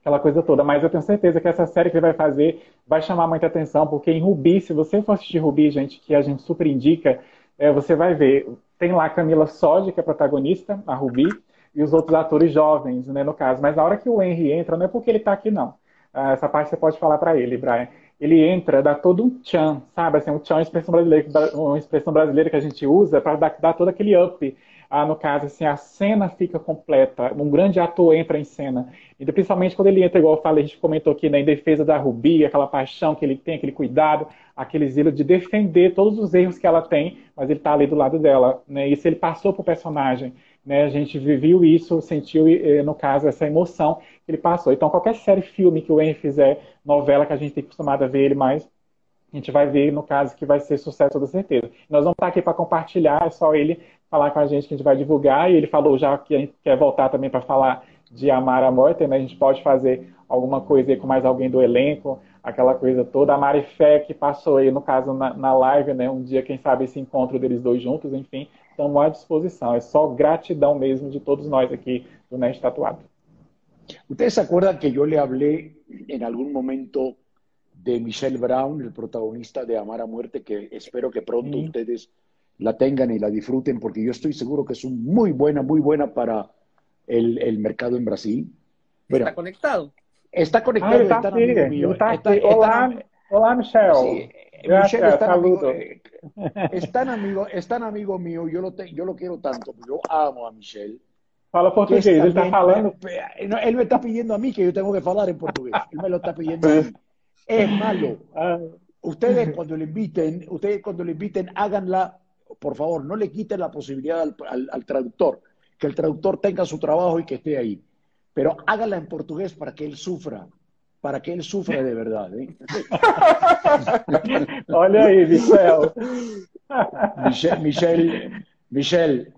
aquela coisa toda. Mas eu tenho certeza que essa série que ele vai fazer vai chamar muita atenção, porque em Rubi, se você for assistir Rubi, gente, que a gente super indica, é, você vai ver, tem lá a Camila Sodi, que é a protagonista, a Rubi, e os outros atores jovens, né, no caso. Mas na hora que o Henry entra, não é porque ele está aqui, não. Ah, essa parte você pode falar para ele, Brian. Ele entra, dá todo um tchan, sabe? Assim, um tchan é uma expressão brasileira, uma expressão brasileira que a gente usa para dar, dar, todo aquele up. Ah, no caso, assim, a cena fica completa, um grande ator entra em cena. E principalmente quando ele entra, igual eu falei, a gente comentou aqui, né, em defesa da Rubi, aquela paixão que ele tem, aquele cuidado, aquele zelo de defender todos os erros que ela tem, mas ele está ali do lado dela. Né? Isso ele passou para o personagem. Né? A gente viu isso, sentiu, no caso, essa emoção que ele passou. Então, qualquer série, filme que o Henry fizer, novela que a gente tem acostumado a ver ele mais, a gente vai ver, no caso, que vai ser sucesso, toda certeza. Nós vamos estar aqui para compartilhar, é só ele falar com a gente que a gente vai divulgar, e ele falou já que a gente quer voltar também para falar de Amar a Morte, né? A gente pode fazer alguma coisa aí com mais alguém do elenco, aquela coisa toda. A Marifé, que passou aí, no caso, na, na live, né? Um dia, quem sabe, esse encontro deles dois juntos, enfim estamos à disposição. É só gratidão mesmo de todos nós aqui do Nerd Tatuado. Ustedes se acuerdan que yo le hablé en algún momento de Michelle Brown, el protagonista de Amar a Muerte, que espero que pronto sí. ustedes la tengan y la disfruten, porque yo estoy seguro que es un muy buena, muy buena para el, el mercado en Brasil. Bueno, está conectado. Está conectado, ah, está, está, amigo mío. Está, está, hola, hola, Michelle. Sí, Gracias, Michelle amigo, eh, es tan, amigo, es tan amigo mío, yo lo, te, yo lo quiero tanto, yo amo a Michelle. Fala português, ele está falando. Él me está pidiendo a mí que yo tengo que hablar en portugués. Él me lo está pidiendo a mí. Es malo. Ah. Ustedes cuando le inviten, ustedes cuando le inviten, háganla, por favor, no le quiten la posibilidad al, al, al traductor, que el traductor tenga su trabajo y que esté ahí. Pero háganla en portugués para que él sufra, para que él sufra de verdad. ¿eh? Olha aí, Michel. Michel, Michel, Michel,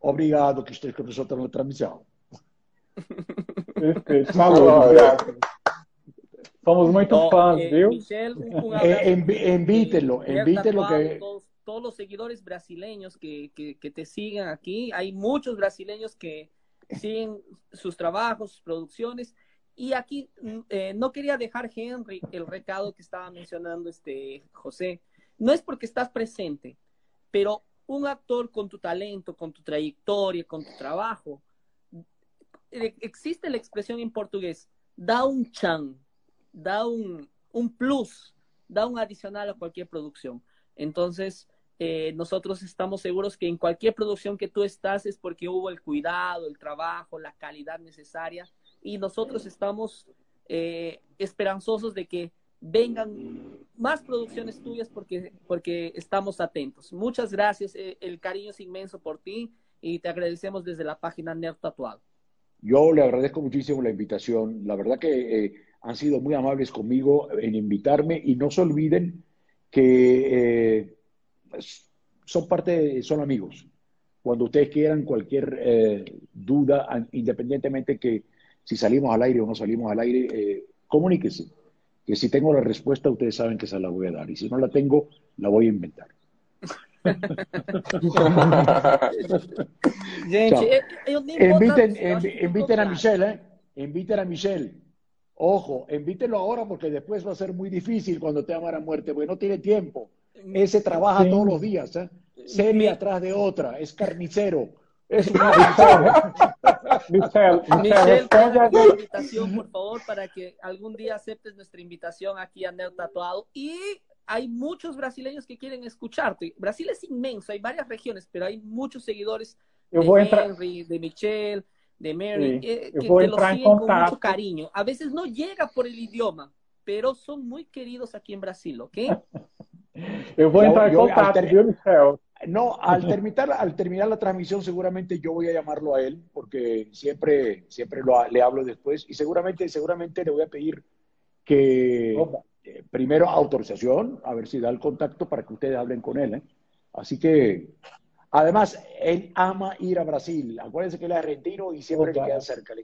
obrigado que esteja com nosotros na transmissão. Perfeito, falou, obrigado. Somos muito fãs, viu? Michel, eh, invítelo, invítelo que... Todos, los seguidores brasileños que, que, que te sigan aquí, hay muchos brasileños que siguen sus trabajos, sus producciones, y aquí mm, eh, no quería dejar, Henry, el recado que estaba mencionando este José. No es porque estás presente, pero un actor con tu talento, con tu trayectoria, con tu trabajo, eh, existe la expresión en portugués, da un chan, da un, un plus, da un adicional a cualquier producción. Entonces, eh, nosotros estamos seguros que en cualquier producción que tú estás es porque hubo el cuidado, el trabajo, la calidad necesaria y nosotros estamos eh, esperanzosos de que vengan más producciones tuyas porque, porque estamos atentos. Muchas gracias, eh, el cariño es inmenso por ti y te agradecemos desde la página Nerd Tatuado. Yo le agradezco muchísimo la invitación. La verdad que eh, han sido muy amables conmigo en invitarme y no se olviden que eh, son parte, son amigos. Cuando ustedes quieran cualquier eh, duda, independientemente que si salimos al aire o no salimos al aire, eh, comuníquese. Que si tengo la respuesta, ustedes saben que se la voy a dar. Y si no la tengo, la voy a inventar. Gente, inviten, inviten a Michelle, ¿eh? Inviten a Michelle. Ojo, invítenlo ahora porque después va a ser muy difícil cuando te aman a muerte, porque no tiene tiempo. Ese trabaja todos los días, ¿eh? Serie atrás de otra, es carnicero. Es una Michelle, Michelle, la invitación, por favor, para que algún día aceptes nuestra invitación aquí a Neo Tatuado. Y hay muchos brasileños que quieren escucharte. Brasil es inmenso, hay varias regiones, pero hay muchos seguidores de Henry, de Michelle, de Mary, eh, que, te lo siguen con mucho cariño. A veces no llega por el idioma, pero son muy queridos aquí en Brasil, ¿ok? Yo voy a entrar en contacto, No, al terminar, al terminar la transmisión seguramente yo voy a llamarlo a él porque siempre, siempre lo, le hablo después y seguramente, seguramente le voy a pedir que eh, primero autorización, a ver si da el contacto para que ustedes hablen con él. ¿eh? Así que, además, él ama ir a Brasil. Acuérdense que él es argentino y siempre le queda cerca.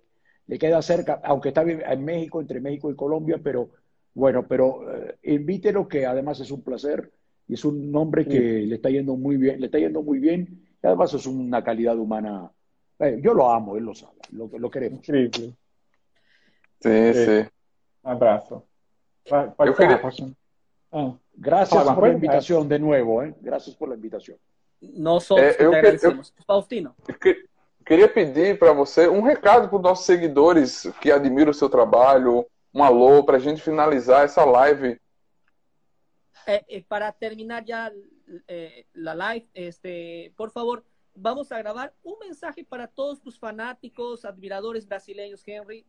Le, queda cerca, aunque está en México, entre México y Colombia, pero bueno, pero eh, invítelo que además es un placer y es un hombre que le está yendo muy bien, le está yendo muy bien y además es una calidad humana. Eh, yo lo amo, él lo sabe, lo, lo queremos. Sí, sí. sí. Abrazo. Ah. Gracias por la invitación de nuevo, ¿eh? Gracias por la invitación. Nós somos é, eu, eu, Faustino. Eu queria pedir para você um recado para os nossos seguidores que admiram o seu trabalho, um alô para a gente finalizar essa live Eh, eh, para terminar ya eh, la live, este, por favor, vamos a grabar un mensaje para todos tus fanáticos, admiradores brasileños, Henry.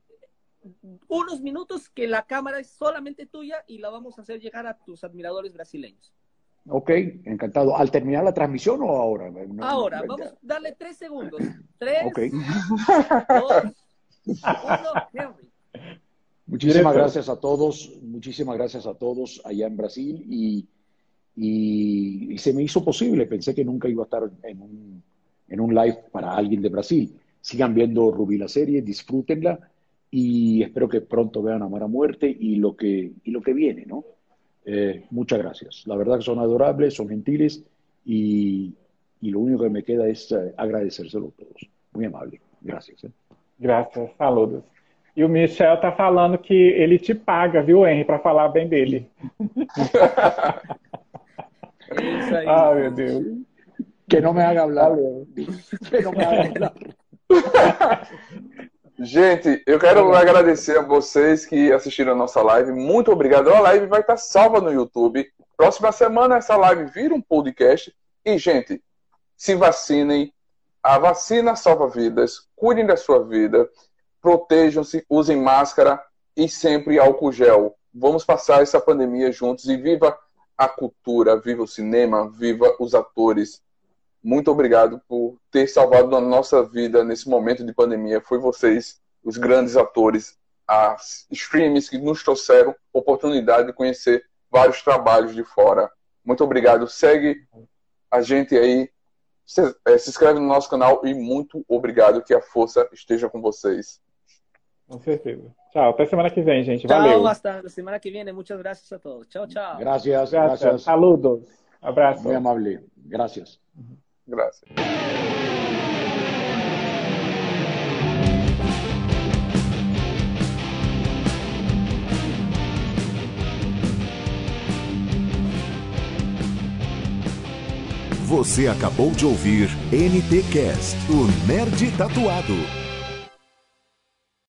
Unos minutos que la cámara es solamente tuya y la vamos a hacer llegar a tus admiradores brasileños. Ok, encantado. ¿Al terminar la transmisión o ahora? ahora, vamos a darle tres segundos. Tres, dos, uno, Henry. Muchísimas gracias a todos, muchísimas gracias a todos allá en Brasil y, y, se me hizo posible, pensé que nunca iba a estar en un, en un live para alguien de Brasil. Sigan viendo Rubí la serie, disfrútenla y espero que pronto vean Amar a Muerte y lo que, y lo que viene, ¿no? Eh, muchas gracias. La verdad que son adorables, son gentiles y, y lo único que me queda es eh, agradecérselo a todos. Muy amable. Gracias. ¿eh? Gracias. Saludos. E o Michel tá falando que ele te paga, viu, Henry, para falar bem dele. Isso aí. Ah, meu Deus. Que não me haga hablar. Que não me haga hablar. Gente, eu quero agradecer a vocês que assistiram a nossa live. Muito obrigado. A live vai estar salva no YouTube. Próxima semana essa live vira um podcast. E, gente, se vacinem. A vacina salva vidas. Cuidem da sua vida protejam-se, usem máscara e sempre álcool gel. Vamos passar essa pandemia juntos e viva a cultura, viva o cinema, viva os atores. Muito obrigado por ter salvado a nossa vida nesse momento de pandemia. Foi vocês, os grandes atores, as streams que nos trouxeram oportunidade de conhecer vários trabalhos de fora. Muito obrigado. Segue a gente aí, se, é, se inscreve no nosso canal e muito obrigado. Que a força esteja com vocês. Com certeza. Tchau, até semana que vem, gente. Valeu. Tchau, bastante. Semana que vem, muitas graças a todos. Tchau, tchau. Gracias, gracias. gracias. Saludos. Abraço. Muy amable. Gracias. Gracias. Você acabou de ouvir NT Cast, o Nerd Tatuado.